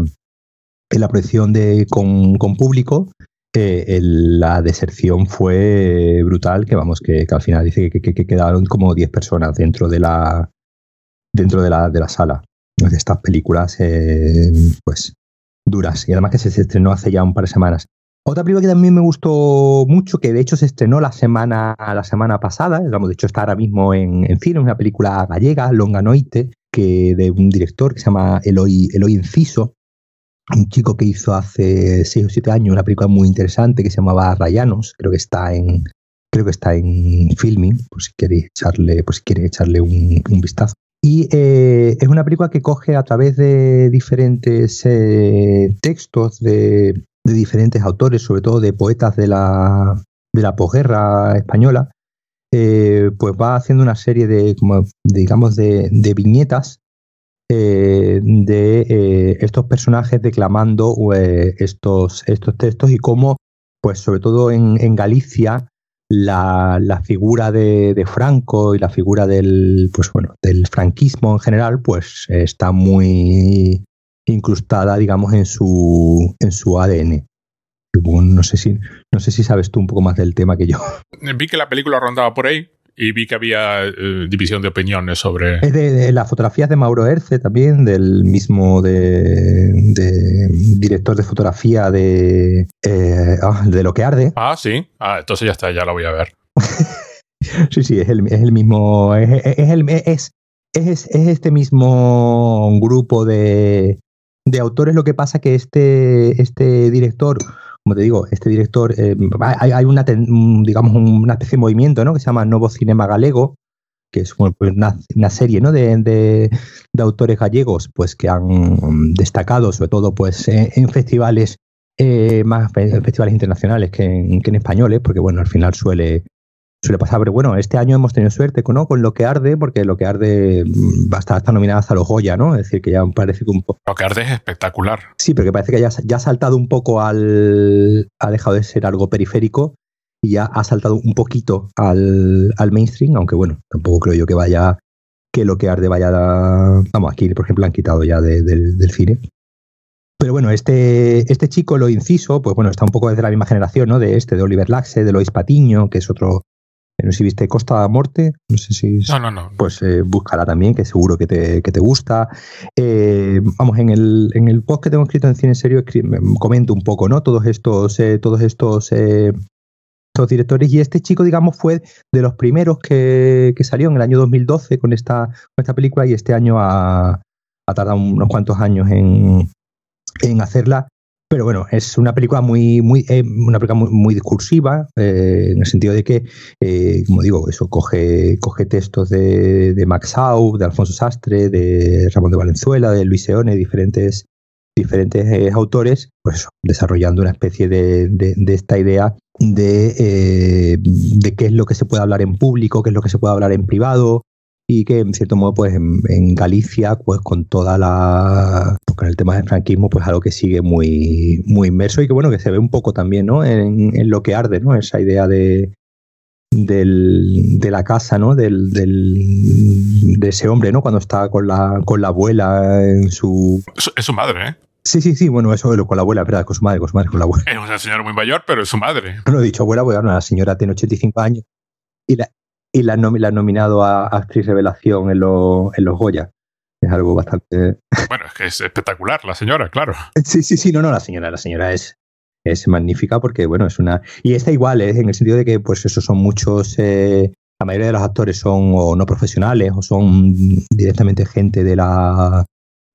en la proyección de, con, con público, eh, la deserción fue brutal, que vamos, que, que al final dice que, que, que, quedaron como 10 personas dentro de la dentro de la, de la sala. De estas películas, eh, pues, duras. Y además que se estrenó hace ya un par de semanas. Otra película que también me gustó mucho, que de hecho se estrenó la semana, la semana pasada, vamos, de hecho está ahora mismo en, en cine, una película gallega, Longa Noite, que de un director que se llama Eloy, Eloy Enciso, un chico que hizo hace 6 o 7 años una película muy interesante que se llamaba Rayanos, creo que está en creo que está en filming, por si queréis echarle, por si quiere echarle un, un vistazo. Y eh, es una película que coge a través de diferentes eh, textos de, de, diferentes autores, sobre todo de poetas de la, de la posguerra española, eh, pues va haciendo una serie de, digamos, de, de viñetas eh, de eh, estos personajes declamando estos, estos textos y cómo, pues sobre todo en, en Galicia, la, la figura de, de, Franco y la figura del, pues bueno, del franquismo en general, pues está muy incrustada, digamos, en su, en su ADN. No sé si no sé si sabes tú un poco más del tema que yo. Vi que la película rondaba por ahí y vi que había eh, división de opiniones sobre. Es de, de las fotografías de Mauro Erce también, del mismo de, de director de fotografía de, eh, oh, de Lo que arde. Ah, sí. Ah, entonces ya está, ya la voy a ver. sí, sí, es el, es el mismo. Es, es, el, es, es, es este mismo grupo de, de autores. Lo que pasa que este, este director como te digo, este director, eh, hay, una, digamos, una especie de movimiento ¿no? que se llama Novo Cinema Galego, que es una, una serie ¿no? de, de, autores gallegos pues, que han destacado, sobre todo pues, en, festivales eh, más festivales internacionales que en, que en, españoles, porque bueno, al final suele, suele pasar. Pero bueno, este año hemos tenido suerte ¿no? con Lo que Arde, porque Lo que Arde va a estar, está nominada hasta los Goya, ¿no? Es decir, que ya parece que un poco... Lo que Arde es espectacular. Sí, pero que parece que ya, ya ha saltado un poco al... ha dejado de ser algo periférico y ya ha saltado un poquito al, al mainstream, aunque bueno, tampoco creo yo que vaya que Lo que Arde vaya... A, vamos, aquí por ejemplo han quitado ya de, de, del cine. Pero bueno, este, este chico, lo inciso, pues bueno, está un poco desde la misma generación, ¿no? De este, de Oliver Laxe, de Lois Patiño, que es otro no sé si viste Costa de Morte, no sé si... No, no, no. Pues eh, búscala también, que seguro que te, que te gusta. Eh, vamos, en el, en el post que tengo escrito en Cine Serio comento un poco, ¿no? Todos estos, eh, todos estos, estos directores y este chico, digamos, fue de los primeros que, que salió en el año 2012 con esta, con esta película y este año ha, ha tardado unos cuantos años en, en hacerla pero bueno, es una película muy, muy, eh, una película muy, discursiva, eh, en el sentido de que, eh, como digo, eso coge, coge textos de, de Max Aub, de Alfonso Sastre, de Ramón de Valenzuela, de Luis Seone, diferentes, diferentes autores, pues desarrollando una especie de, de, de esta idea de, de qué es lo que se puede hablar en público, qué es lo que se puede hablar en privado, y que en cierto modo pues en, en, Galicia pues con toda la pues, con el tema del franquismo pues algo que sigue muy muy inmerso y que bueno que se ve un poco también no en, en lo que arde no esa idea de del, de la casa no del, del, de ese hombre no cuando está con la con la abuela en su es su madre eh Sí, sí, sí, bueno, eso con la abuela, verdad, con su madre, con su madre, con la abuela. Es una señora muy mayor, pero es su madre. No lo he dicho abuela, bueno, la señora tiene 85 años. Y la, y la, nom la han nominado a, actriz revelación en, lo, en los Goya. Es algo bastante. Bueno, es que es espectacular la señora, claro. Sí, sí, sí, no, no, la señora, la señora es, es magnífica porque, bueno, es una. Y está igual, ¿eh? en el sentido de que, pues, esos son muchos. Eh, la mayoría de los actores son o no profesionales o son directamente gente de la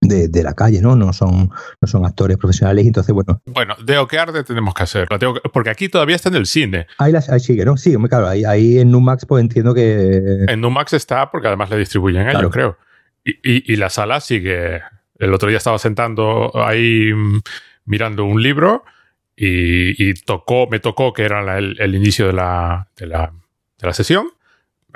de, de, la calle, ¿no? No son, no son actores profesionales entonces, bueno. Bueno, de Oquearde tenemos que hacer, porque aquí todavía está en el cine. Ahí, las, ahí sigue, ¿no? Sí, claro, ahí, ahí en Numax pues entiendo que... En Numax está porque además le distribuyen claro. ellos, creo. Y, y, y, la sala sigue... El otro día estaba sentando ahí mirando un libro y, y tocó, me tocó que era la, el, el, inicio de la, de la, de la sesión,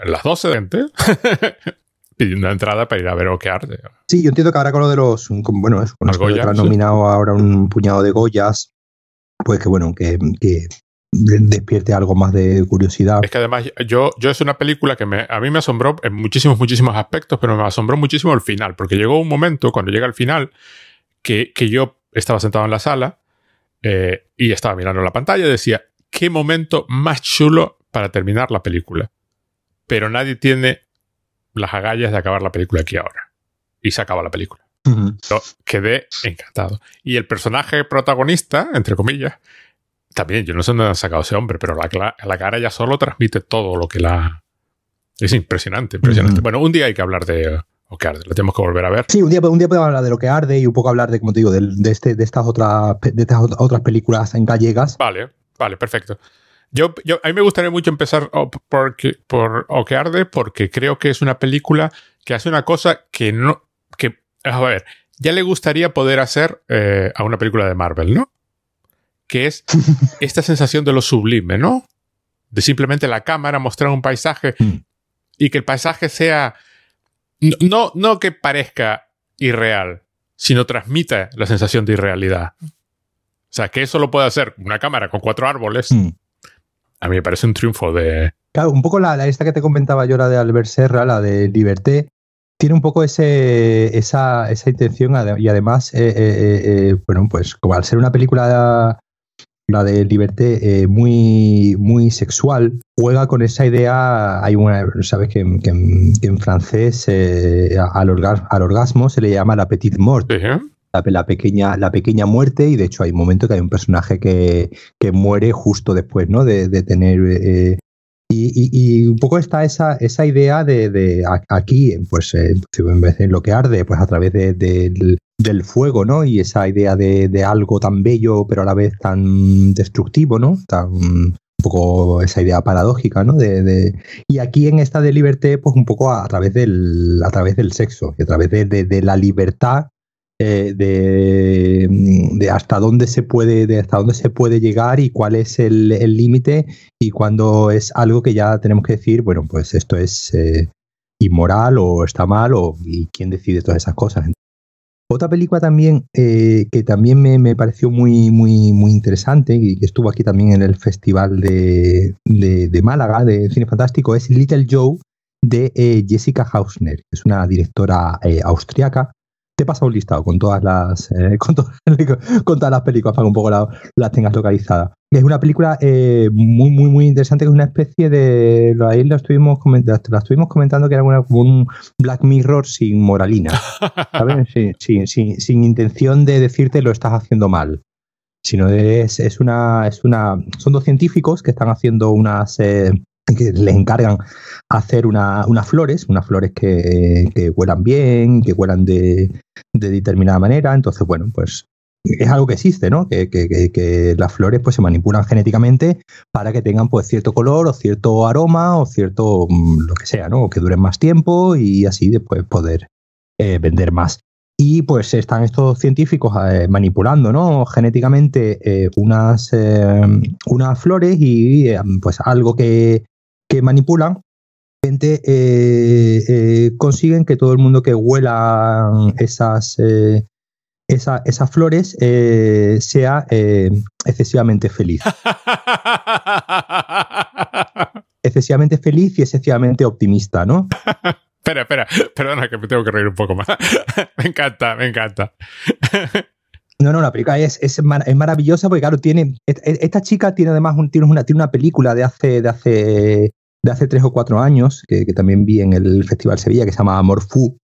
las 12 de. pidiendo entrada para ir a ver Oquearde. Sí, yo entiendo que ahora con lo de los, bueno, eso, con los Goya, que han nominado ahora un puñado de Goyas, pues que bueno, que, que, despierte algo más de curiosidad. Es que además yo, yo es una película que me, a mí me asombró en muchísimos, muchísimos aspectos, pero me asombró muchísimo el final, porque llegó un momento, cuando llega el final, que, que yo estaba sentado en la sala eh, y estaba mirando la pantalla y decía, qué momento más chulo para terminar la película. Pero nadie tiene las agallas de acabar la película aquí ahora. Y se acaba la película. Yo quedé encantado. Y el personaje protagonista, entre comillas, también, yo no sé dónde han sacado ese hombre, pero la, la cara ya solo transmite todo lo que la... Es impresionante, impresionante. Bueno, un día hay que hablar de o que arde, lo tenemos que volver a ver. Sí, un día, un día podemos hablar de lo que arde y un poco hablar de, como te digo, de, este, de, estas, otras, de estas otras películas en gallegas. Vale, vale, perfecto. Yo, yo, a mí me gustaría mucho empezar por, por O que arde porque creo que es una película que hace una cosa que no... que, a ver, ya le gustaría poder hacer eh, a una película de Marvel, ¿no? Que es esta sensación de lo sublime, ¿no? De simplemente la cámara mostrar un paisaje mm. y que el paisaje sea no, no que parezca irreal, sino transmita la sensación de irrealidad. O sea, que eso lo puede hacer una cámara con cuatro árboles. Hmm. A mí me parece un triunfo de. Claro, un poco la, esta que te comentaba yo, la de Albert Serra, la de Liberté, tiene un poco ese, esa, esa intención y además, eh, eh, eh, bueno, pues como al ser una película la de Liberté, muy, muy sexual, juega con esa idea. Hay una, sabes que, en francés eh, al, orgasmo, se le llama la petite mort. La, pequeña, la pequeña muerte, y de hecho hay un momento que hay un personaje que, muere justo después ¿no? de, tener eh, y, un poco está esa, esa idea de, aquí, pues en vez de lo que arde, pues a través de, del fuego, ¿no? Y esa idea de, algo tan bello, pero a la vez tan destructivo, ¿no? Tan, un poco esa idea paradójica, ¿no? De, y aquí en esta de libertad, pues un poco a, través, del, a través del sexo, y a través de, la libertad eh, de, hasta dónde se puede de hasta dónde se puede llegar y cuál es el límite y cuando es algo que ya tenemos que decir bueno pues esto es eh, inmoral o está mal o y quién decide todas esas cosas. Otra película también eh, que también me, pareció muy, muy, muy interesante y que estuvo aquí también en el Festival de, Málaga de Cine Fantástico es Little Joe de Jessica Hausner, que es una directora austriaca te he pasado un listado con todas las eh, con, con, todas las películas para que un poco las tengas localizadas. Es una película eh, muy, muy, muy interesante, que es una especie de. Ahí lo estuvimos, la estuvimos comentando que era una, como un Black Mirror sin moralina. ¿sabes? Sin, sin, sin, intención de decirte lo estás haciendo mal. Sino es, es, una, es una. Son dos científicos que están haciendo unas. Eh, que les encargan hacer unas flores, unas flores que, que huelan bien, que huelan de, determinada manera. Entonces, bueno, pues es algo que existe, ¿no? Que, que, las flores pues se manipulan genéticamente para que tengan pues cierto color o cierto aroma o cierto mm, lo que sea, ¿no? O que duren más tiempo y así después poder eh, vender más. Y pues están estos científicos eh, manipulando ¿no? genéticamente eh, unas, unas flores y pues algo que, que manipulan, gente eh, eh, consiguen que todo el mundo que huela esas, eh, esas flores sea excesivamente feliz. excesivamente feliz y excesivamente optimista, ¿no? espera, espera, perdona que me tengo que reír un poco más. me encanta, me encanta. No, no, la película es, es, maravillosa porque, claro, tiene. Esta chica tiene además tiene una, tiene una película de hace, de hace de hace tres o cuatro años, que, también vi en el Festival Sevilla, que se llama Amor Fu,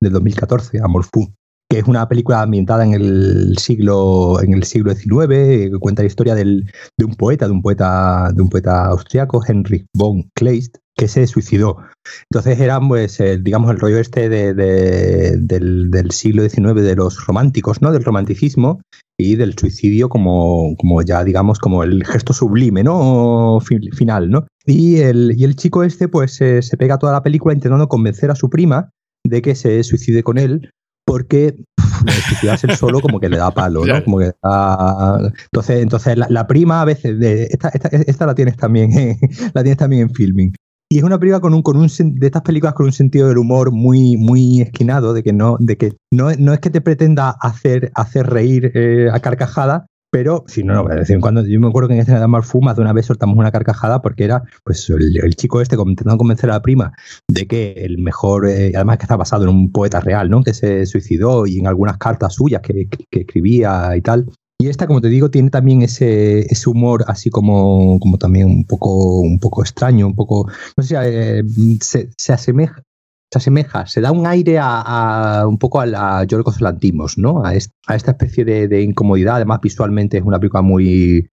del 2014, Amor Fu, que es una película ambientada en el siglo, en el siglo XIX, que cuenta la historia de un poeta, de un poeta, de un poeta austriaco, Henrik von Kleist, que se suicidó. Entonces era, pues, digamos, el rollo este del, del, siglo XIX de los románticos, ¿no? Del romanticismo y del suicidio como, como ya, digamos, como el gesto sublime, ¿no? Final, ¿no? Y el, y el chico este, pues, se pega toda la película intentando convencer a su prima de que se suicide con él porque suicidarse solo como que le da palo, ¿no? Como que Entonces, entonces la, prima a veces, de, esta, esta, esta, la tienes también, la tienes también en filming. Y es una película con un, con un de estas películas con un sentido del humor muy, muy esquinado, de que no, de que no, no es que te pretenda hacer, hacer reír eh, a carcajada, Pero, si no, no, de vez en cuando, yo me acuerdo que en escena de Marfu más de una vez soltamos una carcajada porque era, pues, el, chico este intentando convencer a la prima de que el mejor, eh, además que está basado en un poeta real, ¿no? Que se suicidó y en algunas cartas suyas que, que, escribía y tal. Y esta, como te digo, tiene también ese, ese humor así como, como también un poco, un poco extraño, un poco, no sé, eh, se, se, asemeja, se asemeja, se da un aire a, un poco a la Yorgos Lantimos, ¿no? A, esta especie de, incomodidad. Además, visualmente es una película muy,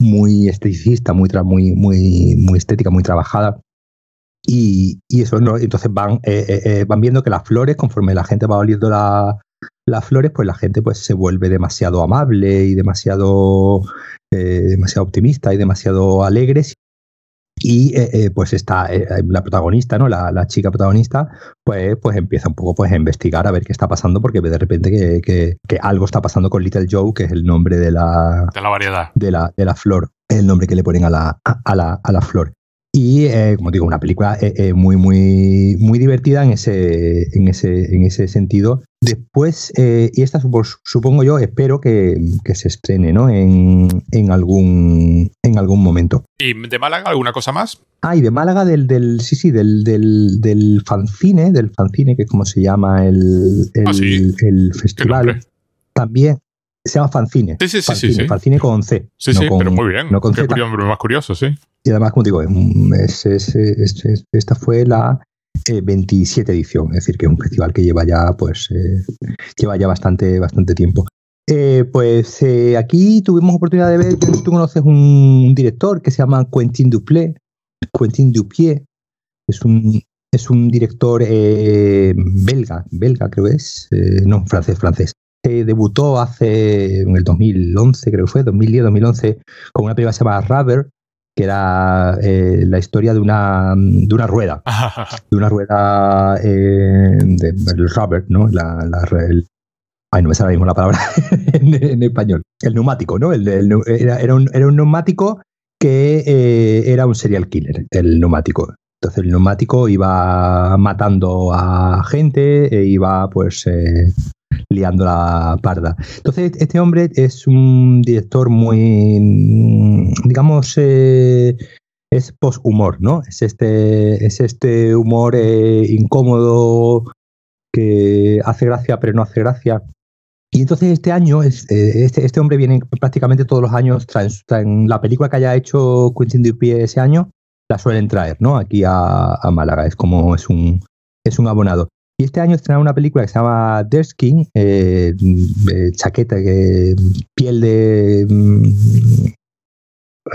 muy esteticista, muy, muy, muy, estética, muy trabajada. Y, eso, ¿no? Entonces van, eh, eh, eh, van viendo que las flores, conforme la gente va oliendo las flores, pues la gente pues se vuelve demasiado amable y demasiado, demasiado optimista y demasiado alegre y eh, eh, pues está eh, la protagonista, ¿no? La, chica protagonista, pues, pues empieza un poco pues, a investigar a ver qué está pasando, porque ve de repente que, que, algo está pasando con Little Joe, que es el nombre de la, de la variedad. De la, de la flor, el nombre que le ponen a la, a la, a la flor. Y, eh, como digo, una película eh, eh, muy, muy, muy divertida en ese, en ese, en ese sentido. Después, y esta supongo yo, espero que, se estrene ¿no? en, en, algún, en algún momento. ¿Y de Málaga alguna cosa más? Ah, y de Málaga del, del sí, sí, del, del, del fanzine, del fanzine, que es como se llama el, el, ah, el festival. También, se llama fanzine. Sí, sí, sí. sí, Fanzine con C. Sí, sí, pero muy bien. No con Qué más curioso, sí. Y además, como digo, esta fue la 27 eh, edición, es decir, que es un festival que lleva ya, pues, eh, lleva ya bastante, bastante tiempo. Eh, pues aquí tuvimos oportunidad de ver, tú conoces un director que se llama Quentin Duplé, Quentin Dupié, es un, es un director belga, belga creo es, no, francés, francés. Debutó hace, en el 2011, creo que fue, 2010, 2011, con una película que se llama Rubber, que era eh, la historia de una, de una rueda, de una rueda eh, de, rubber, ¿no? La, el, ay, no me sale mismo la palabra en, español. El neumático, ¿no? El, era, era, un, era, un, neumático que eh, era un serial killer, el neumático. Entonces el neumático iba matando a gente e iba pues liando la parda. Entonces, este hombre es un director muy, digamos, eh, es post-humor, ¿no? Es este, es este humor eh, incómodo que hace gracia pero no hace gracia. Y entonces este año, eh, este, este, hombre viene prácticamente todos los años, traen, la película que haya hecho Quentin Dupié ese año, la suelen traer, ¿no? Aquí a, a Málaga, es como es un, es un abonado. Y este año estrenaron una película que se llama Derskin, eh, chaqueta, piel de. Mm,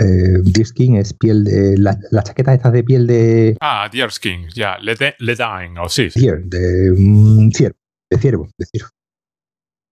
eh, Deerskin es piel de. Las la chaquetas estas de piel de. Ah, Deerskin, ya, le Ledain, o sí. de ciervo, de ciervo, de ciervo.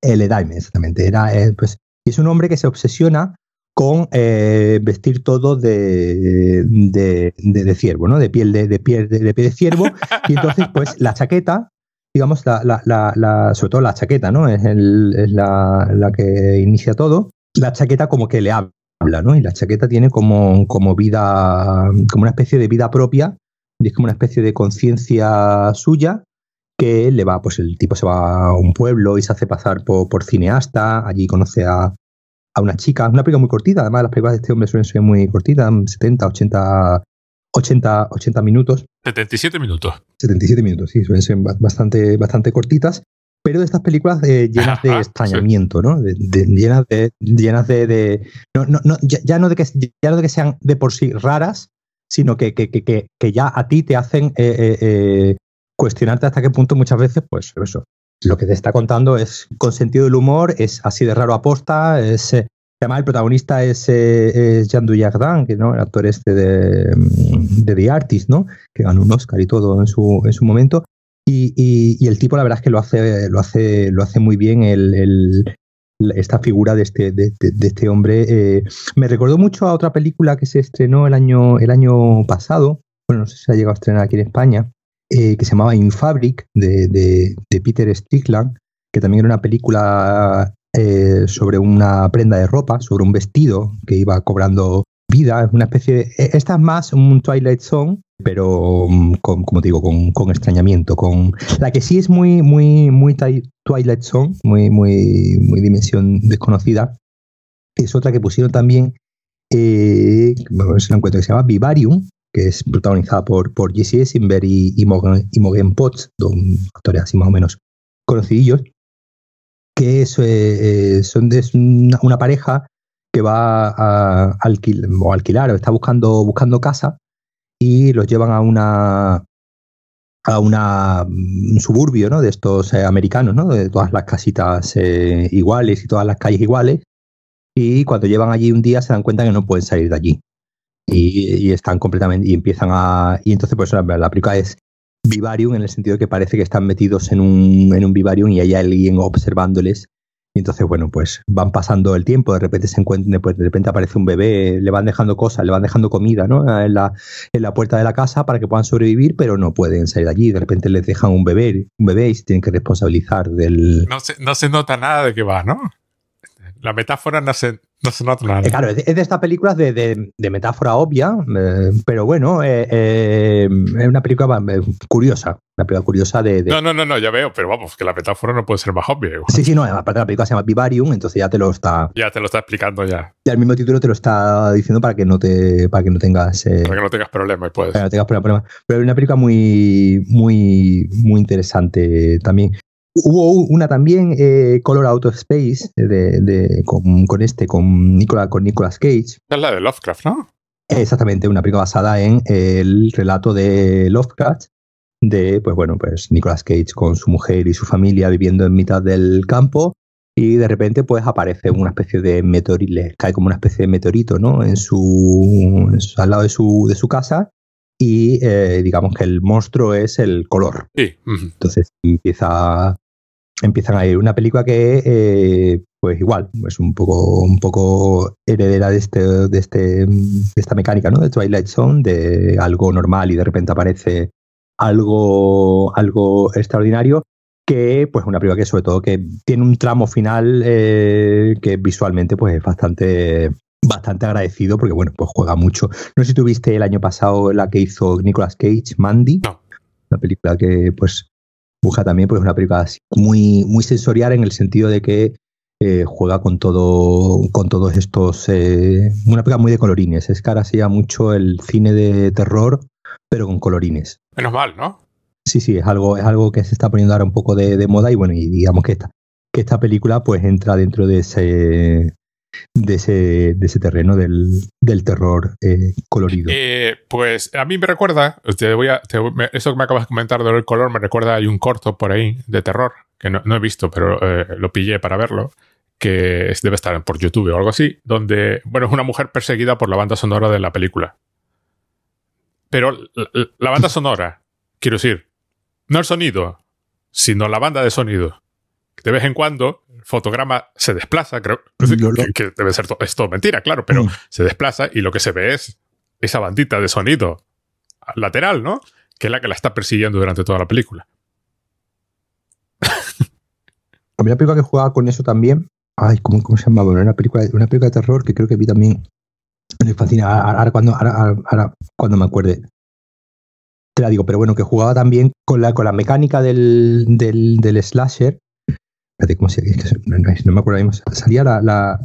El Ledain, exactamente. Era, eh, pues, es un hombre que se obsesiona con eh, vestir todo de, de, de, ciervo, ¿no? De piel de, de piel de, de, piel de ciervo. Y entonces, pues, la chaqueta digamos, la, la, la, sobre todo la chaqueta, ¿no? Es, el, es la, que inicia todo. La chaqueta como que le habla, ¿no? Y la chaqueta tiene como, como vida, como una especie de vida propia, y es como una especie de conciencia suya que le va, pues el tipo se va a un pueblo y se hace pasar por, por cineasta, allí conoce a, a una chica, una película muy cortita, además las películas de este hombre suelen ser muy cortitas, 70, 80 80, 80 minutos. 77 minutos. 77 minutos, sí, suelen ser bastante, bastante cortitas, pero de estas películas eh, llenas de extrañamiento, ¿no? llenas de. Llenas de, no, no, no, ya, no de que, ya no de que sean de por sí raras, sino que, que, que, que ya a ti te hacen eh, eh, cuestionarte hasta qué punto muchas veces, pues eso. Lo que te está contando es con sentido del humor, es así de raro aposta, es Además, el protagonista es, eh, Jean Dujardin, que ¿no? el actor este de, mm, de, The Artist, ¿no? que ganó un Oscar y todo en su, en su momento. Y, y, el tipo, la verdad es que lo hace, lo hace, lo hace muy bien el, el, esta figura de este, de, de, este hombre. Eh, me recordó mucho a otra película que se estrenó el año, el año pasado, bueno, no sé si se ha llegado a estrenar aquí en España, eh, que se llamaba In Fabric, de, Peter Strickland, que también era una película eh, sobre una prenda de ropa, sobre un vestido que iba cobrando vida. Es una especie de. E, esta es más un Twilight Zone, pero mm, con, como digo, con, con, extrañamiento. Con, la que sí es muy, muy, muy Twilight Zone, muy, muy, muy dimensión desconocida, es otra que pusieron también, eh, vamos a encuentro que se llama Vivarium, que es protagonizada por, por Jesse Eisenberg y, y, Morgan, Potts, dos actores así más o menos conocidillos, que es, eh, son de una, pareja que va a alquilar, o está buscando, buscando casa y los llevan a una a una, un suburbio ¿no? de estos eh, americanos, ¿no? de todas las casitas eh, iguales y todas las calles iguales. Y cuando llevan allí un día se dan cuenta que no pueden salir de allí. Y, están completamente. Y empiezan a. Y entonces, pues la, la película es vivarium en el sentido de que parece que están metidos en un, en un vivarium y hay alguien observándoles y entonces, bueno, pues van pasando el tiempo, de repente se encuentran, pues de repente aparece un bebé, le van dejando cosas, le van dejando comida, ¿no? En la, en la puerta de la casa para que puedan sobrevivir, pero no pueden salir allí. De repente les dejan un bebé, un bebé y se tienen que responsabilizar del. No se, no se nota nada de que va, ¿no? La metáfora no se, no se nota nada. Eh, claro, es de estas películas de, de, metáfora obvia, eh, pero bueno, eh, es una película curiosa. Una película curiosa de, No, no, no, no, ya veo, pero vamos, que la metáfora no puede ser más obvia. Sí, sí, no, aparte la película se llama Vivarium, entonces ya te lo está. Ya te lo está explicando ya. Y el mismo título te lo está diciendo para que no te, para que no tengas. para que no tengas problemas, puedes. Para que no tengas problemas. Pero es una película muy, muy, muy interesante también. Hubo una también, eh, Color Out of Space, de, con, este, con, Nicolas, con Nicolas Cage. Es la de Lovecraft, ¿no? Exactamente, una película basada en el relato de Lovecraft, de, pues bueno, pues Nicolas Cage con su mujer y su familia viviendo en mitad del campo y de repente pues aparece una especie de meteorito, le cae como una especie de meteorito, ¿no? En su, al lado de su, de su casa y eh, digamos que el monstruo es el color. Sí. Entonces empieza empiezan a ir. Una película que eh, pues igual es un poco un poco heredera de este de este de esta mecánica no de Twilight Zone de algo normal y de repente aparece algo algo extraordinario que pues una película que sobre todo que tiene un tramo final eh, que visualmente pues es bastante bastante agradecido porque bueno pues juega mucho. No sé si tuviste el año pasado la que hizo Nicolas Cage Mandy. No. una película que pues busca también pues una película muy muy sensorial en el sentido de que eh, juega con todo con todos estos eh, una película muy de colorines. Es se llama mucho el cine de terror pero con colorines. Menos mal no sí sí es algo es algo que se está poniendo ahora un poco de, de moda y bueno y digamos que esta que esta película pues entra dentro de ese de ese, de ese terreno del, del terror eh, colorido. Eh, pues a mí me recuerda, te voy a, eso que me acabas de comentar del color me recuerda, hay un corto por ahí de terror, que no, he visto, pero eh, lo pillé para verlo, que debe estar por YouTube o algo así, donde, bueno, es una mujer perseguida por la banda sonora de la película. Pero la banda sonora, quiero decir, no el sonido, sino la banda de sonido. De vez en cuando fotograma se desplaza, creo que, debe ser todo mentira, claro, pero mm. se desplaza y lo que se ve es esa bandita de sonido lateral, ¿no? Que es la que la está persiguiendo durante toda la película. A mí la película que jugaba con eso también, ay, ¿cómo, cómo se llamaba? una película, una película de terror que creo que vi también. Me fascina, ahora, cuando, ahora, cuando me acuerde, te la digo, pero bueno, que jugaba también con la, con la mecánica del, del, del slasher, ¿cómo se, no, me acuerdo, salía la,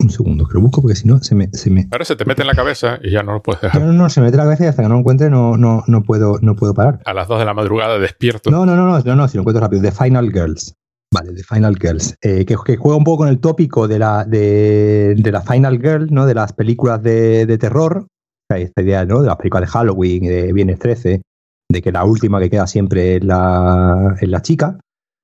Un segundo, que lo busco porque si no se me, se me... Ahora se te mete en la cabeza y ya no lo puedes dejar. No, no, no, se me mete en la cabeza y hasta que no lo encuentre no, no, no, puedo, no puedo parar. A las 2 de la madrugada despierto. No, no, no, no, no, no si lo encuentro rápido. The Final Girls. Vale, The Final Girls. Eh, que, juega un poco con el tópico de la, de, de la Final Girl, ¿no? De las películas de, de terror. esta idea, ¿no? De las películas de Halloween, de Viernes 13, de que la última que queda siempre es la, es la chica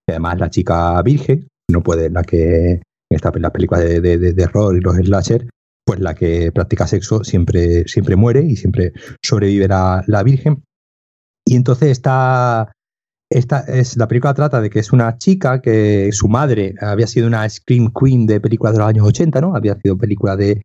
además la chica virgen, no puede, la que en las películas de, de, y los slasher, pues la que practica sexo siempre, siempre muere y siempre sobrevive la, virgen. Y entonces esta, esta es, la película trata de que es una chica que su madre había sido una Scream Queen de películas de los años 80, ¿no? Había sido película de...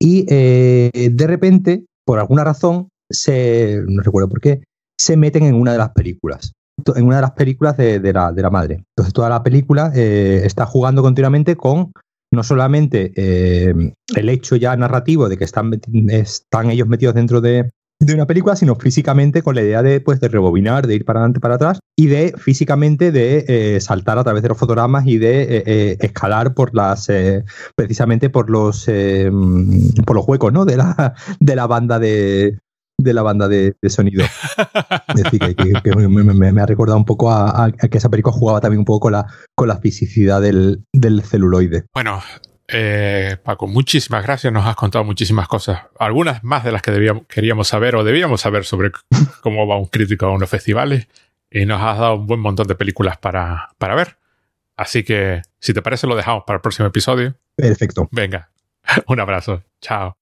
Y eh, de repente, por alguna razón, se, no recuerdo por qué, se meten en una de las películas en una de las películas de, la, de la, madre. Entonces toda la película eh, está jugando continuamente con no solamente eh, el hecho ya narrativo de que están, están ellos metidos dentro de, de una película, sino físicamente con la idea de, pues, de rebobinar, de ir para adelante, para atrás, y de físicamente de eh, saltar a través de los fotogramas y de escalar por las, precisamente por los, por los huecos, ¿no? De la, de la banda de, de la banda de, sonido. Es decir, que, me, ha recordado un poco a, que esa película jugaba también un poco con la, con la fisicidad del, del celuloide. Bueno, eh, Paco, muchísimas gracias. Nos has contado muchísimas cosas. Algunas más de las que debíamos, queríamos saber o debíamos saber sobre cómo va un crítico a unos festivales. Y nos has dado un buen montón de películas para, para ver. Así que, si te parece, lo dejamos para el próximo episodio. Perfecto. Venga, un abrazo. Chao.